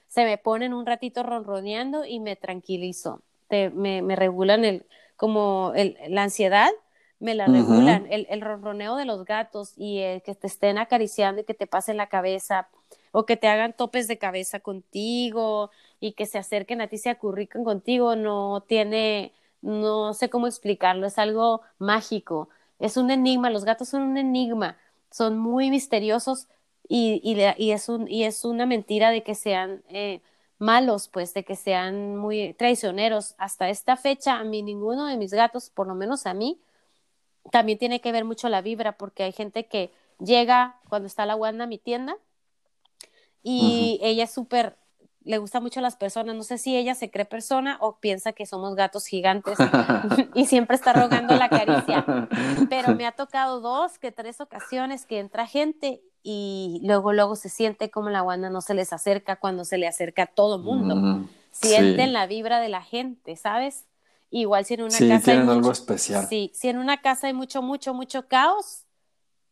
se me ponen un ratito ronroneando y me tranquilizo. me, me, regulan el, como el, la ansiedad, me la regulan. El, el, ronroneo de los gatos y el que te estén acariciando y que te pasen la cabeza o que te hagan topes de cabeza contigo y que se acerquen a ti, se acurrican contigo, no tiene, no sé cómo explicarlo, es algo mágico, es un enigma, los gatos son un enigma, son muy misteriosos, y, y, es, un, y es una mentira de que sean eh, malos, pues de que sean muy traicioneros. Hasta esta fecha, a mí ninguno de mis gatos, por lo menos a mí, también tiene que ver mucho la vibra, porque hay gente que llega cuando está la Wanda a mi tienda y ella es súper le gusta mucho a las personas. No sé si ella se cree persona o piensa que somos gatos gigantes y siempre está rogando la caricia. Pero me ha tocado dos que tres ocasiones que entra gente y luego luego se siente como la Wanda no se les acerca cuando se le acerca a todo mundo. Sienten la vibra de la gente, ¿sabes? Igual si en una casa hay algo especial. Sí, si en una casa hay mucho mucho mucho caos,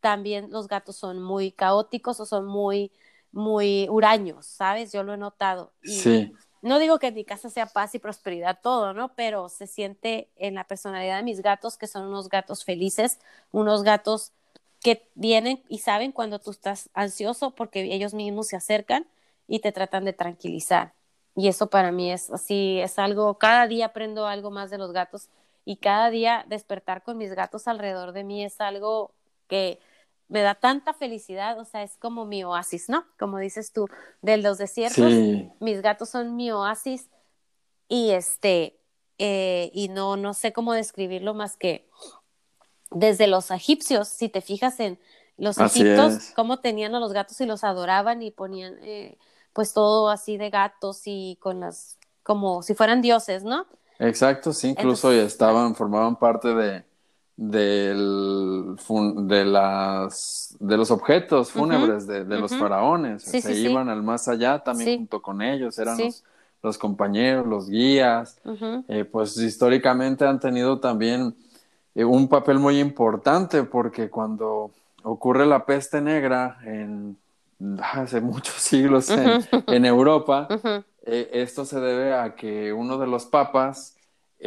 también los gatos son muy caóticos o son muy muy huraños, ¿sabes? Yo lo he notado. Y, sí. no digo que en mi casa sea paz y prosperidad todo, ¿no? Pero se siente en la personalidad de mis gatos que son unos gatos felices, unos gatos que vienen y saben cuando tú estás ansioso porque ellos mismos se acercan y te tratan de tranquilizar. Y eso para mí es así, es algo, cada día aprendo algo más de los gatos y cada día despertar con mis gatos alrededor de mí es algo que me da tanta felicidad, o sea, es como mi oasis, ¿no? Como dices tú, de los desiertos, mis gatos son mi oasis y este, eh, y no, no sé cómo describirlo más que desde los egipcios, si te fijas en los egipcios, cómo tenían a los gatos y los adoraban y ponían eh, pues todo así de gatos y con las, como si fueran dioses, ¿no? Exacto, sí, incluso estaban, formaban parte de, del, de, las, de los objetos fúnebres de, los faraones. Se iban al más allá también junto con ellos, eran los, compañeros, los guías. Eh, pues históricamente han tenido también eh, un papel muy importante porque cuando ocurre la peste negra en hace muchos siglos en, Europa, eh, esto se debe a que uno de los papas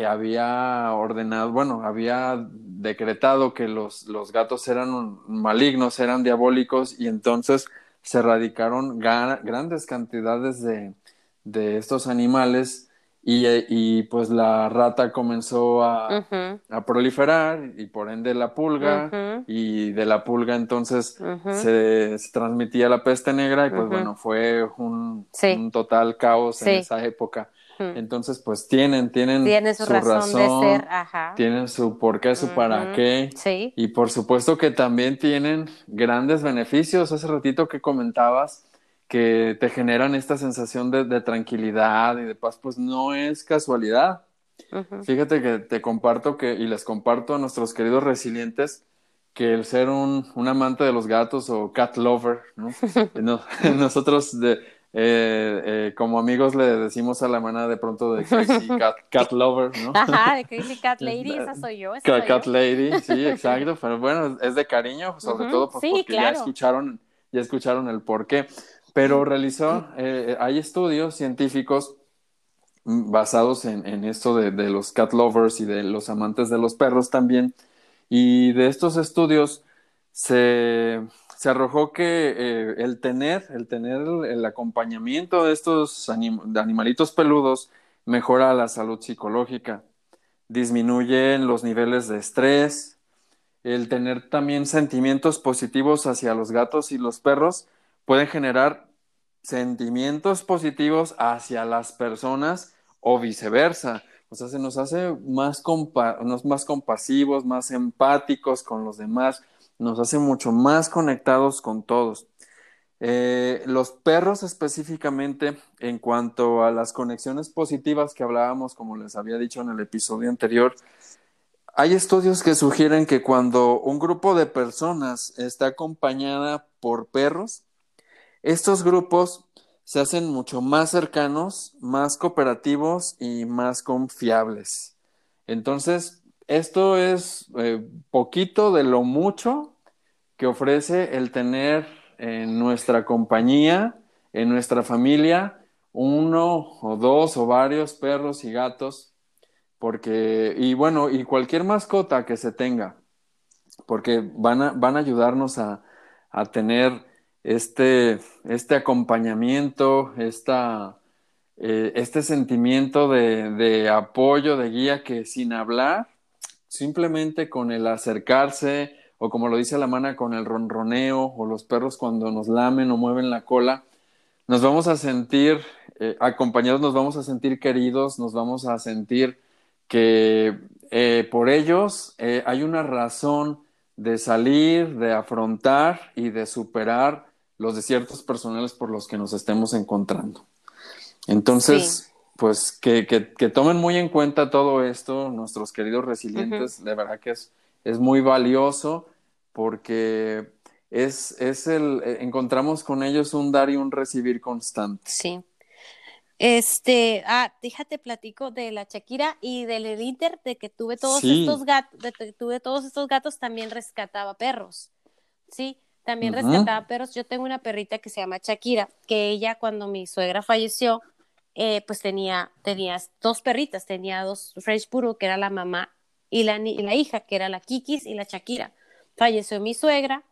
había ordenado, bueno, había decretado que los, los gatos eran malignos, eran diabólicos y entonces se erradicaron grandes cantidades de, de estos animales y, y, pues la rata comenzó a, a, proliferar y por ende la pulga y de la pulga entonces se, transmitía la peste negra y pues bueno, fue un, un total caos en esa época. Entonces, pues tienen, tienen su, razón, de ser, tienen su por qué, su para qué. Sí. Y por supuesto que también tienen grandes beneficios. Hace ratito que comentabas que te generan esta sensación de, tranquilidad y de paz, pues no es casualidad. Fíjate que te comparto que, y les comparto a nuestros queridos resilientes, que el ser un, un amante de los gatos o cat lover, ¿no? nosotros de, eh, eh, como amigos le decimos a la hermana de pronto de Crazy Cat, Lover, ¿no? Ajá, de Crazy Cat Lady, esa soy yo. cat, Lady, sí, exacto, pero bueno, es de cariño, sobre todo pues, porque ya escucharon, ya escucharon el porqué. Pero realizó, eh, hay estudios científicos basados en, en esto de, de, los cat lovers y de los amantes de los perros también. Y de estos estudios se, se arrojó que eh, el tener, el tener el acompañamiento de estos animalitos peludos mejora la salud psicológica, disminuye los niveles de estrés, el tener también sentimientos positivos hacia los gatos y los perros puede generar sentimientos positivos hacia las personas o viceversa. O sea, se nos hace más, más compasivos, más empáticos con los demás nos hace mucho más conectados con todos. Eh, los perros específicamente, en cuanto a las conexiones positivas que hablábamos, como les había dicho en el episodio anterior, hay estudios que sugieren que cuando un grupo de personas está acompañada por perros, estos grupos se hacen mucho más cercanos, más cooperativos y más confiables. Entonces, esto es eh, poquito de lo mucho que ofrece el tener en nuestra compañía, en nuestra familia, uno o dos o varios perros y gatos, porque, y bueno, y cualquier mascota que se tenga, porque van a, van a ayudarnos a, tener este, este acompañamiento, esta, eh, este sentimiento de, de apoyo, de guía que sin hablar simplemente con el acercarse o como lo dice la mana con el ronroneo o los perros cuando nos lamen o mueven la cola, nos vamos a sentir eh, acompañados, nos vamos a sentir queridos, nos vamos a sentir que eh, por ellos eh, hay una razón de salir, de afrontar y de superar los desiertos personales por los que nos estemos encontrando. Entonces, pues que, tomen muy en cuenta todo esto, nuestros queridos resilientes, de verdad que es, es muy valioso porque es, es el, eh, encontramos con ellos un dar y un recibir constante. Sí. Este, ah, déjate platico de la Shakira y del Inter de que tuve todos estos gatos, de que tuve todos estos gatos, también rescataba perros. Sí, también rescataba perros. Yo tengo una perrita que se llama Shakira, que ella cuando mi suegra falleció, eh, pues tenía, tenía dos perritas, tenía dos French Poodle, que era la mamá, y la, y la hija, que era la Kikis y la Shakira. Falleció mi suegra,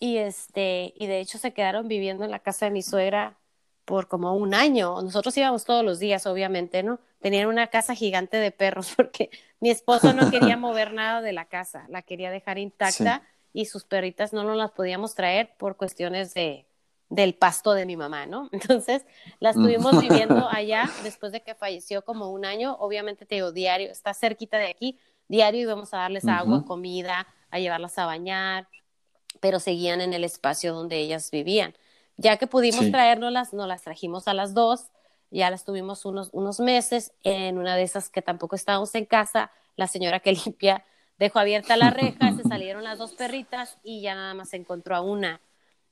y, este, y de hecho se quedaron viviendo en la casa de mi suegra por como un año. Nosotros íbamos todos los días, obviamente, ¿no? Tenían una casa gigante de perros porque mi esposo no quería mover nada de la casa, la quería dejar intacta y sus perritas no nos las podíamos traer por cuestiones de del pasto de mi mamá, ¿no? Entonces, las estuvimos viviendo allá después de que falleció como un año, obviamente te digo, diario, está cerquita de aquí, diario íbamos a darles agua, comida, a llevarlas a bañar, pero seguían en el espacio donde ellas vivían. Ya que pudimos traérnoslas, nos las trajimos a las dos, ya las tuvimos unos, unos meses, en una de esas que tampoco estábamos en casa, la señora que limpia dejó abierta la reja, se salieron las dos perritas y ya nada más se encontró a una.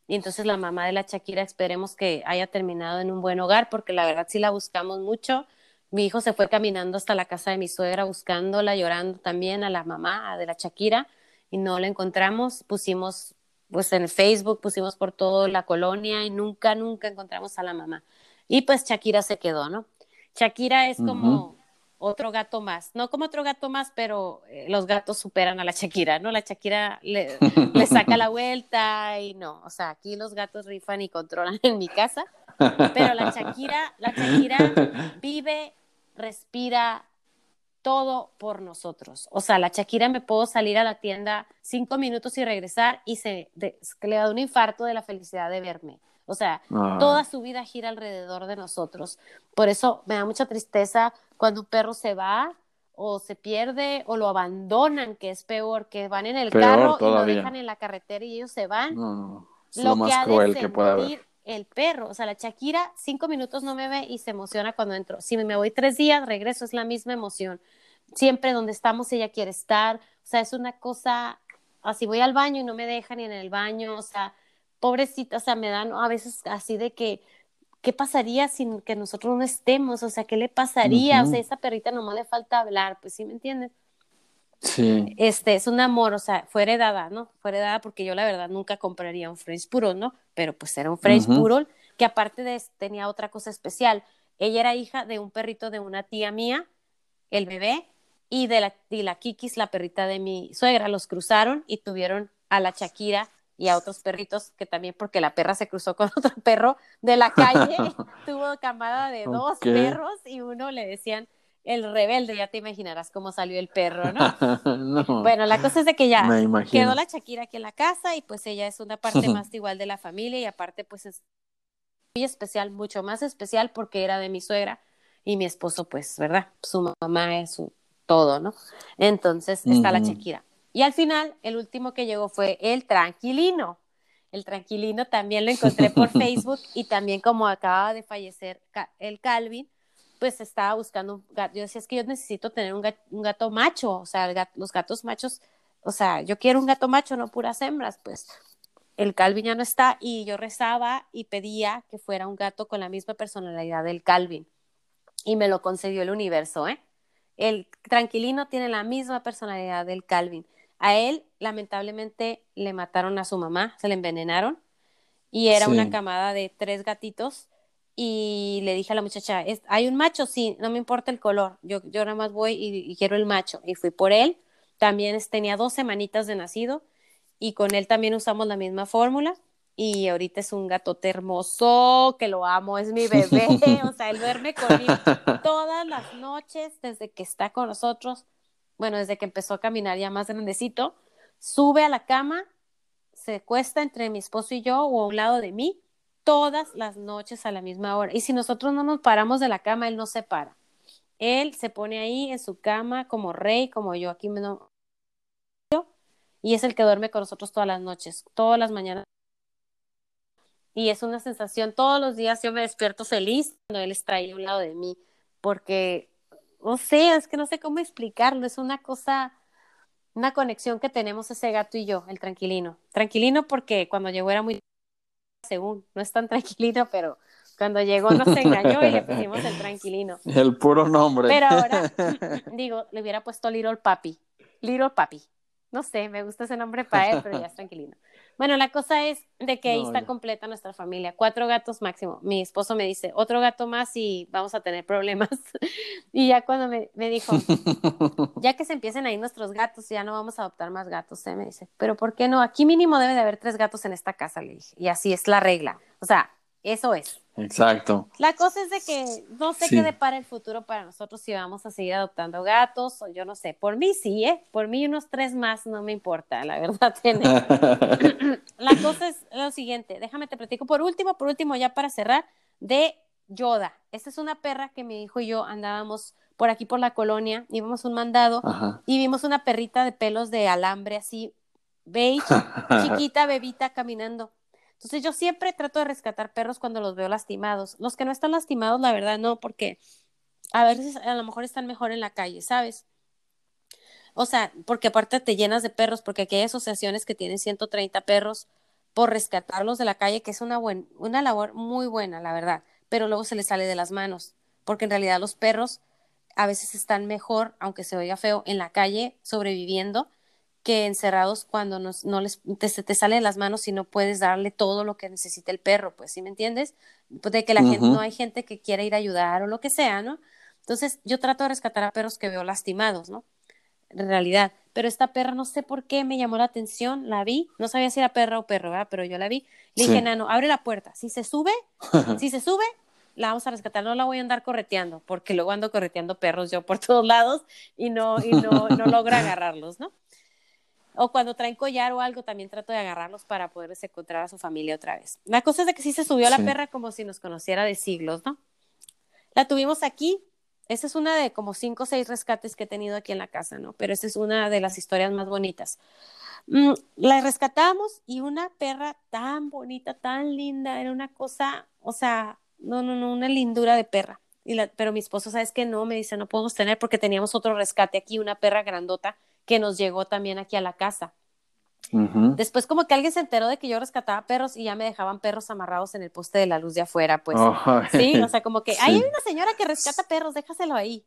Y entonces la mamá de la Shakira esperemos que haya terminado en un buen hogar, porque la verdad sí la buscamos mucho. Mi hijo se fue caminando hasta la casa de mi suegra buscándola, llorando también a la mamá de la Shakira y no la encontramos. Pusimos pues en Facebook, pusimos por toda la colonia y nunca, nunca encontramos a la mamá. Y pues Shakira se quedó, ¿no? Shakira es como otro gato más, no como otro gato más, pero eh, los gatos superan a la Shakira, ¿no? La Shakira le, saca la vuelta y no, o sea, aquí los gatos rifan y controlan en mi casa, pero la Shakira, la Shakira vive, respira, todo por nosotros. O sea, la Shakira me puedo salir a la tienda cinco minutos y regresar y se le da un infarto de la felicidad de verme. O sea, toda su vida gira alrededor de nosotros. Por eso me da mucha tristeza cuando un perro se va o se pierde o lo abandonan, que es peor, que van en el carro y lo dejan en la carretera y ellos se van. lo, más cruel que puede haber el perro. O sea, la Shakira cinco minutos no me ve y se emociona cuando entro. Si me voy tres días, regreso, es la misma emoción. Siempre donde estamos ella quiere estar. O sea, es una cosa, así voy al baño y no me dejan ni en el baño. O sea, pobrecita, o sea, me dan a veces así de que, ¿qué pasaría sin que nosotros no estemos? O sea, ¿qué le pasaría? O sea, esa perrita nomás le falta hablar, pues sí, ¿me entiendes? Sí. Este, es un amor, o sea, fue heredada, ¿no? Fue heredada porque yo la verdad nunca compraría un French Poodle, ¿no? Pero pues era un French Poodle que aparte de tenía otra cosa especial. Ella era hija de un perrito de una tía mía, el bebé, y de la, y la Kikis, la perrita de mi suegra, los cruzaron y tuvieron a la Shakira y a otros perritos que también porque la perra se cruzó con otro perro de la calle, tuvo camada de dos perros y uno le decían el rebelde, ya te imaginarás cómo salió el perro, ¿no? Bueno, la cosa es de que ya quedó la Shakira aquí en la casa y pues ella es una parte más igual de la familia y aparte pues es muy especial, mucho más especial porque era de mi suegra y mi esposo pues, ¿verdad? Su mamá es su todo, ¿no? Entonces está la Shakira. Y al final, el último que llegó fue el Tranquilino. El Tranquilino también lo encontré por Facebook y también como acaba de fallecer el Calvin, pues estaba buscando un gato. Yo decía, es que yo necesito tener un gato, macho, o sea, los gatos machos, o sea, yo quiero un gato macho, no puras hembras, pues el Calvin ya no está y yo rezaba y pedía que fuera un gato con la misma personalidad del Calvin. Y me lo concedió el universo, ¿eh? El tranquilino tiene la misma personalidad del Calvin. A él, lamentablemente, le mataron a su mamá, se le envenenaron y era una camada de tres gatitos y le dije a la muchacha, ¿hay un macho? Sí, no me importa el color, yo, yo nada más voy y, quiero el macho. Y fui por él, también tenía dos semanitas de nacido y con él también usamos la misma fórmula y ahorita es un gatote hermoso, que lo amo, es mi bebé, o sea, él duerme conmigo todas las noches desde que está con nosotros, bueno, desde que empezó a caminar ya más grandecito, sube a la cama, se cuesta entre mi esposo y yo o a un lado de mí todas las noches a la misma hora. Y si nosotros no nos paramos de la cama, él no se para. Él se pone ahí en su cama como rey, como yo aquí me no... y es el que duerme con nosotros todas las noches, todas las mañanas. Y es una sensación, todos los días yo me despierto feliz cuando él está ahí a un lado de mí, porque, no sé, es que no sé cómo explicarlo, es una cosa, una conexión que tenemos ese gato y yo, el tranquilino. Tranquilino porque cuando llegó era muy según, no es tan tranquilino, pero cuando llegó nos engañó y le pusimos el tranquilino. El puro nombre. Pero ahora, digo, le hubiera puesto Little Papi. Little Papi. No sé, me gusta ese nombre para él, pero ya es tranquilino. Bueno, la cosa es de que ahí está completa nuestra familia. Cuatro gatos máximo. Mi esposo me dice, otro gato más y vamos a tener problemas. y ya cuando me, dijo, ya que se empiecen ahí nuestros gatos, ya no vamos a adoptar más gatos, ¿eh? me dice, pero ¿por qué no? Aquí mínimo debe de haber tres gatos en esta casa, le dije. Y así es la regla. O sea, eso es. Exacto. La cosa es de que no sé qué depara el futuro para nosotros si vamos a seguir adoptando gatos o yo no sé. Por mí sí, ¿eh? Por mí unos tres más no me importa, la verdad. Tiene. la cosa es lo siguiente, déjame te platico por último, por último ya para cerrar, de Yoda. Esta es una perra que mi hijo y yo andábamos por aquí por la colonia, íbamos un mandado y vimos una perrita de pelos de alambre así, beige, chiquita, bebita, caminando entonces yo siempre trato de rescatar perros cuando los veo lastimados. Los que no están lastimados, la verdad, no, porque a veces a lo mejor están mejor en la calle, ¿sabes? O sea, porque aparte te llenas de perros, porque aquí hay asociaciones que tienen 130 perros por rescatarlos de la calle, que es una, buen, una labor muy buena, la verdad, pero luego se les sale de las manos, porque en realidad los perros a veces están mejor, aunque se oiga feo, en la calle sobreviviendo que encerrados cuando no les te, te sale de las manos y no puedes darle todo lo que necesita el perro, pues, ¿sí me entiendes? Pues de que la gente, no hay gente que quiera ir a ayudar o lo que sea, ¿no? Entonces, yo trato de rescatar a perros que veo lastimados, ¿no? En realidad. Pero esta perra, no sé por qué me llamó la atención, la vi, no sabía si era perra o perro, ¿verdad? Pero yo la vi. Le dije, Nano, abre la puerta. Si se sube, si se sube, la vamos a rescatar, no la voy a andar correteando, porque luego ando correteando perros yo por todos lados y no, y no, no logra agarrarlos, ¿no? O cuando traen collar o algo, también trato de agarrarlos para poder encontrar a su familia otra vez. La cosa es de que sí se subió la perra como si nos conociera de siglos, ¿no? La tuvimos aquí. Esa es una de como cinco o seis rescates que he tenido aquí en la casa, ¿no? Pero esa es una de las historias más bonitas. Mm, la rescatamos y una perra tan bonita, tan linda, era una cosa, o sea, no, no, no, una lindura de perra. Y la, pero mi esposo, ¿sabes que No, me dice, no podemos tener porque teníamos otro rescate aquí, una perra grandota que nos llegó también aquí a la casa. Después como que alguien se enteró de que yo rescataba perros y ya me dejaban perros amarrados en el poste de la luz de afuera, pues. sí, o sea, como que, hay una señora que rescata perros, déjaselo ahí.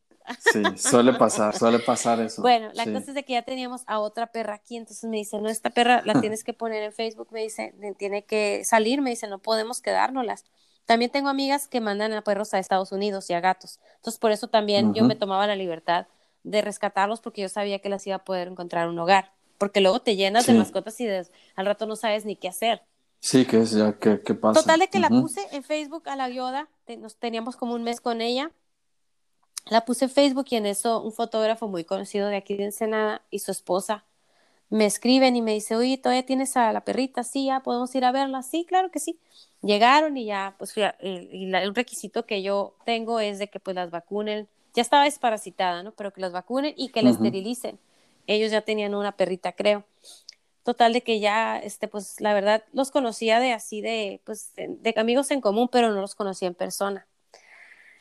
Sí, suele pasar, suele pasar eso. Bueno, la cosa es de que ya teníamos a otra perra aquí, entonces me dice, no, esta perra la tienes que poner en Facebook, me dice, tiene que salir, me dice, no podemos quedárnoslas. También tengo amigas que mandan a perros a Estados Unidos y a gatos, entonces por eso también yo me tomaba la libertad de rescatarlos porque yo sabía que las iba a poder encontrar un hogar. Porque luego te llenas de mascotas y al rato no sabes ni qué hacer. Sí, ¿qué es ya? ¿Qué, pasa? Total de que la puse en Facebook a la Yoda, nos teníamos como un mes con ella. La puse en Facebook y en eso un fotógrafo muy conocido de aquí de Ensenada y su esposa me escriben y me dice, oye, ¿todavía tienes a la perrita? Sí, ya podemos ir a verla. Sí, claro que sí. Llegaron y ya, pues y un requisito que yo tengo es de que pues las vacunen ya estaba desparasitada, ¿no? Pero que las vacunen y que la esterilicen. Ellos ya tenían una perrita, creo. Total de que ya, este, pues la verdad, los conocía de así, de, pues, de, amigos en común, pero no los conocía en persona.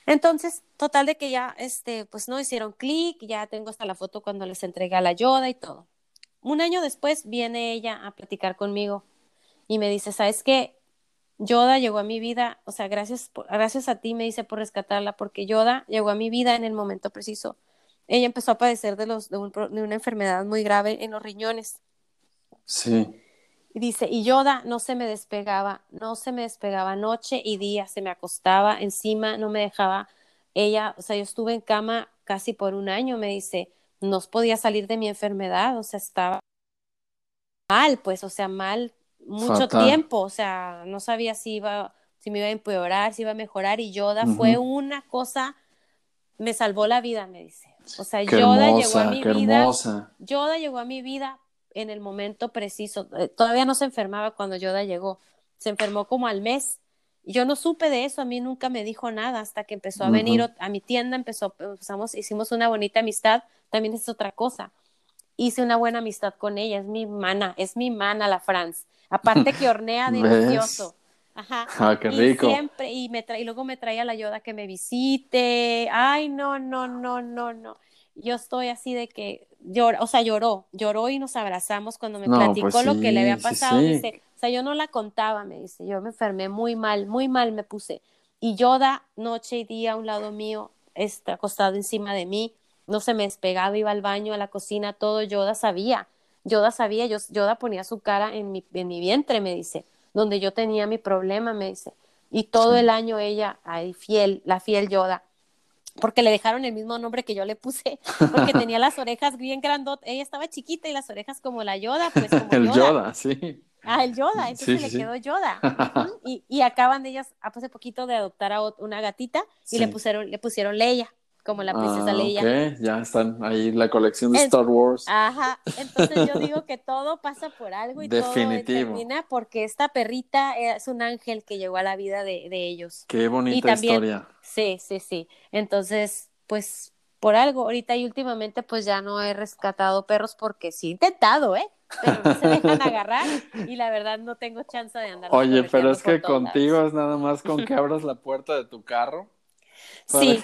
Entonces, total de que ya, este, pues no hicieron clic, ya tengo hasta la foto cuando les entregué a la Yoda y todo. Un año después viene ella a platicar conmigo y me dice, ¿sabes qué? Yoda llegó a mi vida, o sea, gracias, gracias a ti me dice por rescatarla, porque Yoda llegó a mi vida en el momento preciso. Ella empezó a padecer de, los, de, una enfermedad muy grave en los riñones. Sí. Y dice, y Yoda no se me despegaba, no se me despegaba noche y día, se me acostaba encima, no me dejaba. Ella, o sea, yo estuve en cama casi por un año, me dice, no podía salir de mi enfermedad, o sea, estaba mal, pues, o sea, mal mucho tiempo, o sea, no sabía si iba, si me iba a empeorar, si iba a mejorar, y Yoda fue una cosa, me salvó la vida, me dice. O sea, Yoda llegó a mi vida. Yoda llegó a mi vida en el momento preciso. Eh, todavía no se enfermaba cuando Yoda llegó. Se enfermó como al mes. Yo no supe de eso, a mí nunca me dijo nada hasta que empezó a venir a mi tienda, empezó, empezamos, hicimos una bonita amistad, también es otra cosa. Hice una buena amistad con ella, es mi mana, es mi mana la Franz. Aparte que hornea delicioso. Ajá. Ah, qué rico. Y siempre, y, me y luego me traía la yoda que me visite. Ay, no, no, no, no, no. Yo estoy así de que llora, o sea, lloró, lloró y nos abrazamos cuando me platicó pues lo que le había pasado. Dice, o sea, yo no la contaba, me dice, yo me enfermé muy mal, muy mal me puse. Y Yoda, noche y día a un lado mío, está acostado encima de mí, no se me despegaba, iba al baño, a la cocina, todo Yoda sabía Yoda sabía, Yoda ponía su cara en mi, en mi vientre, me dice, donde yo tenía mi problema, me dice. Y todo el año ella, ahí fiel, la fiel Yoda, porque le dejaron el mismo nombre que yo le puse, porque tenía las orejas bien grandotas, ella estaba chiquita y las orejas como la Yoda, pues como El Yoda, sí. Ah, el Yoda, entonces le quedó Yoda. y, y, acaban ellas hace poquito de adoptar a una gatita y le pusieron, le pusieron Leia como la princesa ah, Leia. Ya están ahí la colección de Star Wars. Ajá, entonces yo digo que todo pasa por algo y todo termina porque esta perrita es un ángel que llegó a la vida de, ellos. Qué bonita historia. Sí, sí, sí. Entonces, pues por algo, ahorita y últimamente pues ya no he rescatado perros porque sí he intentado, ¿eh? Pero no se dejan agarrar y la verdad no tengo chance de andar. Oye, pero es que contigo es nada más con que abras la puerta de tu carro Sí,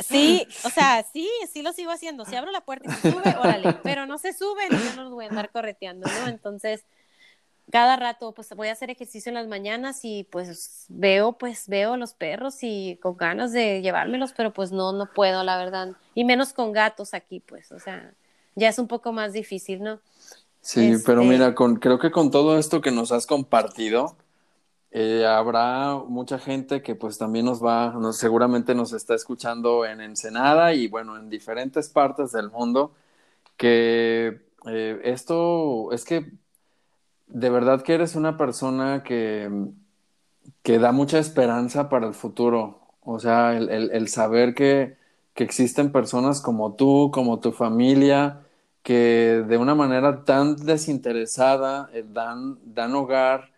sí, o sea, sí, sí lo sigo haciendo. Si abro la puerta y se sube, órale, pero no se suben, yo no los voy a andar correteando, ¿no? Entonces, cada rato, pues voy a hacer ejercicio en las mañanas y pues veo, pues veo los perros y con ganas de llevármelos, pero pues no, no puedo, la verdad. Y menos con gatos aquí, pues, o sea, ya es un poco más difícil, ¿no? Sí, pero este mira, con, creo que con todo esto que nos has compartido, eh, habrá mucha gente que pues también nos va, seguramente nos está escuchando en Ensenada y bueno, en diferentes partes del mundo, que eh, esto es que de verdad que eres una persona que, que da mucha esperanza para el futuro. O sea, el, el, saber que, que existen personas como tú, como tu familia, que de una manera tan desinteresada eh, dan, dan hogar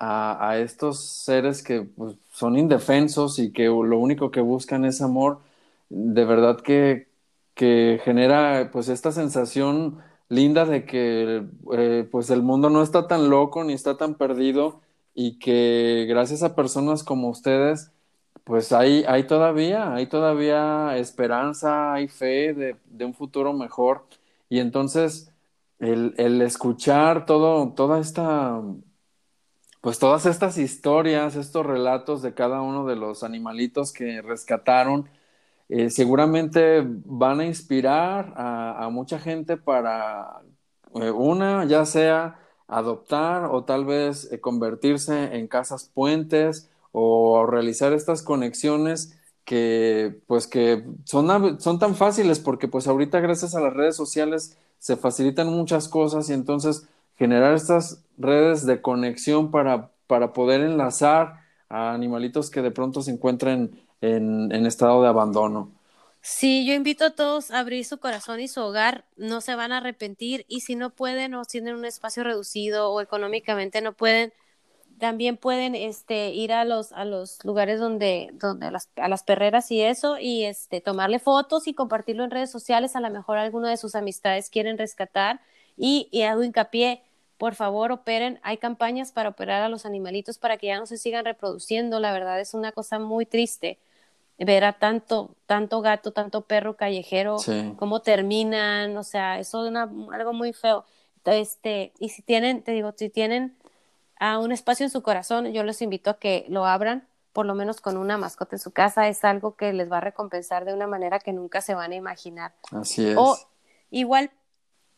a, estos seres que pues, son indefensos y que lo único que buscan es amor, de verdad que, que genera pues esta sensación linda de que eh, pues el mundo no está tan loco ni está tan perdido y que gracias a personas como ustedes pues hay, hay todavía, hay todavía esperanza, hay fe de, de un futuro mejor. Y entonces el, el escuchar todo, toda esta pues todas estas historias, estos relatos de cada uno de los animalitos que rescataron, eh, seguramente van a inspirar a, mucha gente para eh, una, ya sea adoptar o tal vez eh, convertirse en casas puentes o realizar estas conexiones que pues que son, son tan fáciles porque pues ahorita gracias a las redes sociales se facilitan muchas cosas y entonces generar estas redes de conexión para, para poder enlazar a animalitos que de pronto se encuentren en, en, estado de abandono. Sí, yo invito a todos a abrir su corazón y su hogar, no se van a arrepentir y si no pueden o tienen un espacio reducido o económicamente no pueden, también pueden este ir a los a los lugares donde donde las, a las perreras y eso y este tomarle fotos y compartirlo en redes sociales, a lo mejor alguno de sus amistades quieren rescatar y, y hago hincapié por favor operen. Hay campañas para operar a los animalitos para que ya no se sigan reproduciendo. La verdad es una cosa muy triste ver a tanto, tanto gato, tanto perro callejero, cómo terminan, o sea, eso es algo muy feo. Este, y si tienen, te digo, si tienen a un espacio en su corazón, yo les invito a que lo abran, por lo menos con una mascota en su casa, es algo que les va a recompensar de una manera que nunca se van a imaginar. Así es. O igual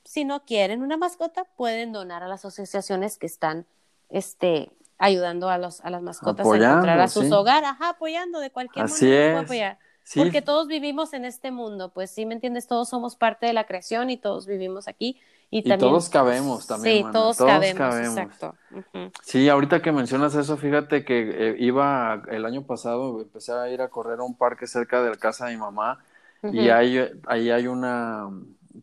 si no quieren una mascota, pueden donar a las asociaciones que están este, ayudando a, los, a las mascotas a encontrar a sus hogares, apoyando de cualquier manera. Apoyar. Porque todos vivimos en este mundo, pues sí, ¿me entiendes? Todos somos parte de la creación y todos vivimos aquí. Y, también, todos cabemos también. Sí, todos, cabemos, exacto. Sí, ahorita que mencionas eso, fíjate que eh, iba el año pasado, empecé a ir a correr a un parque cerca de la casa de mi mamá y ahí, ahí hay una,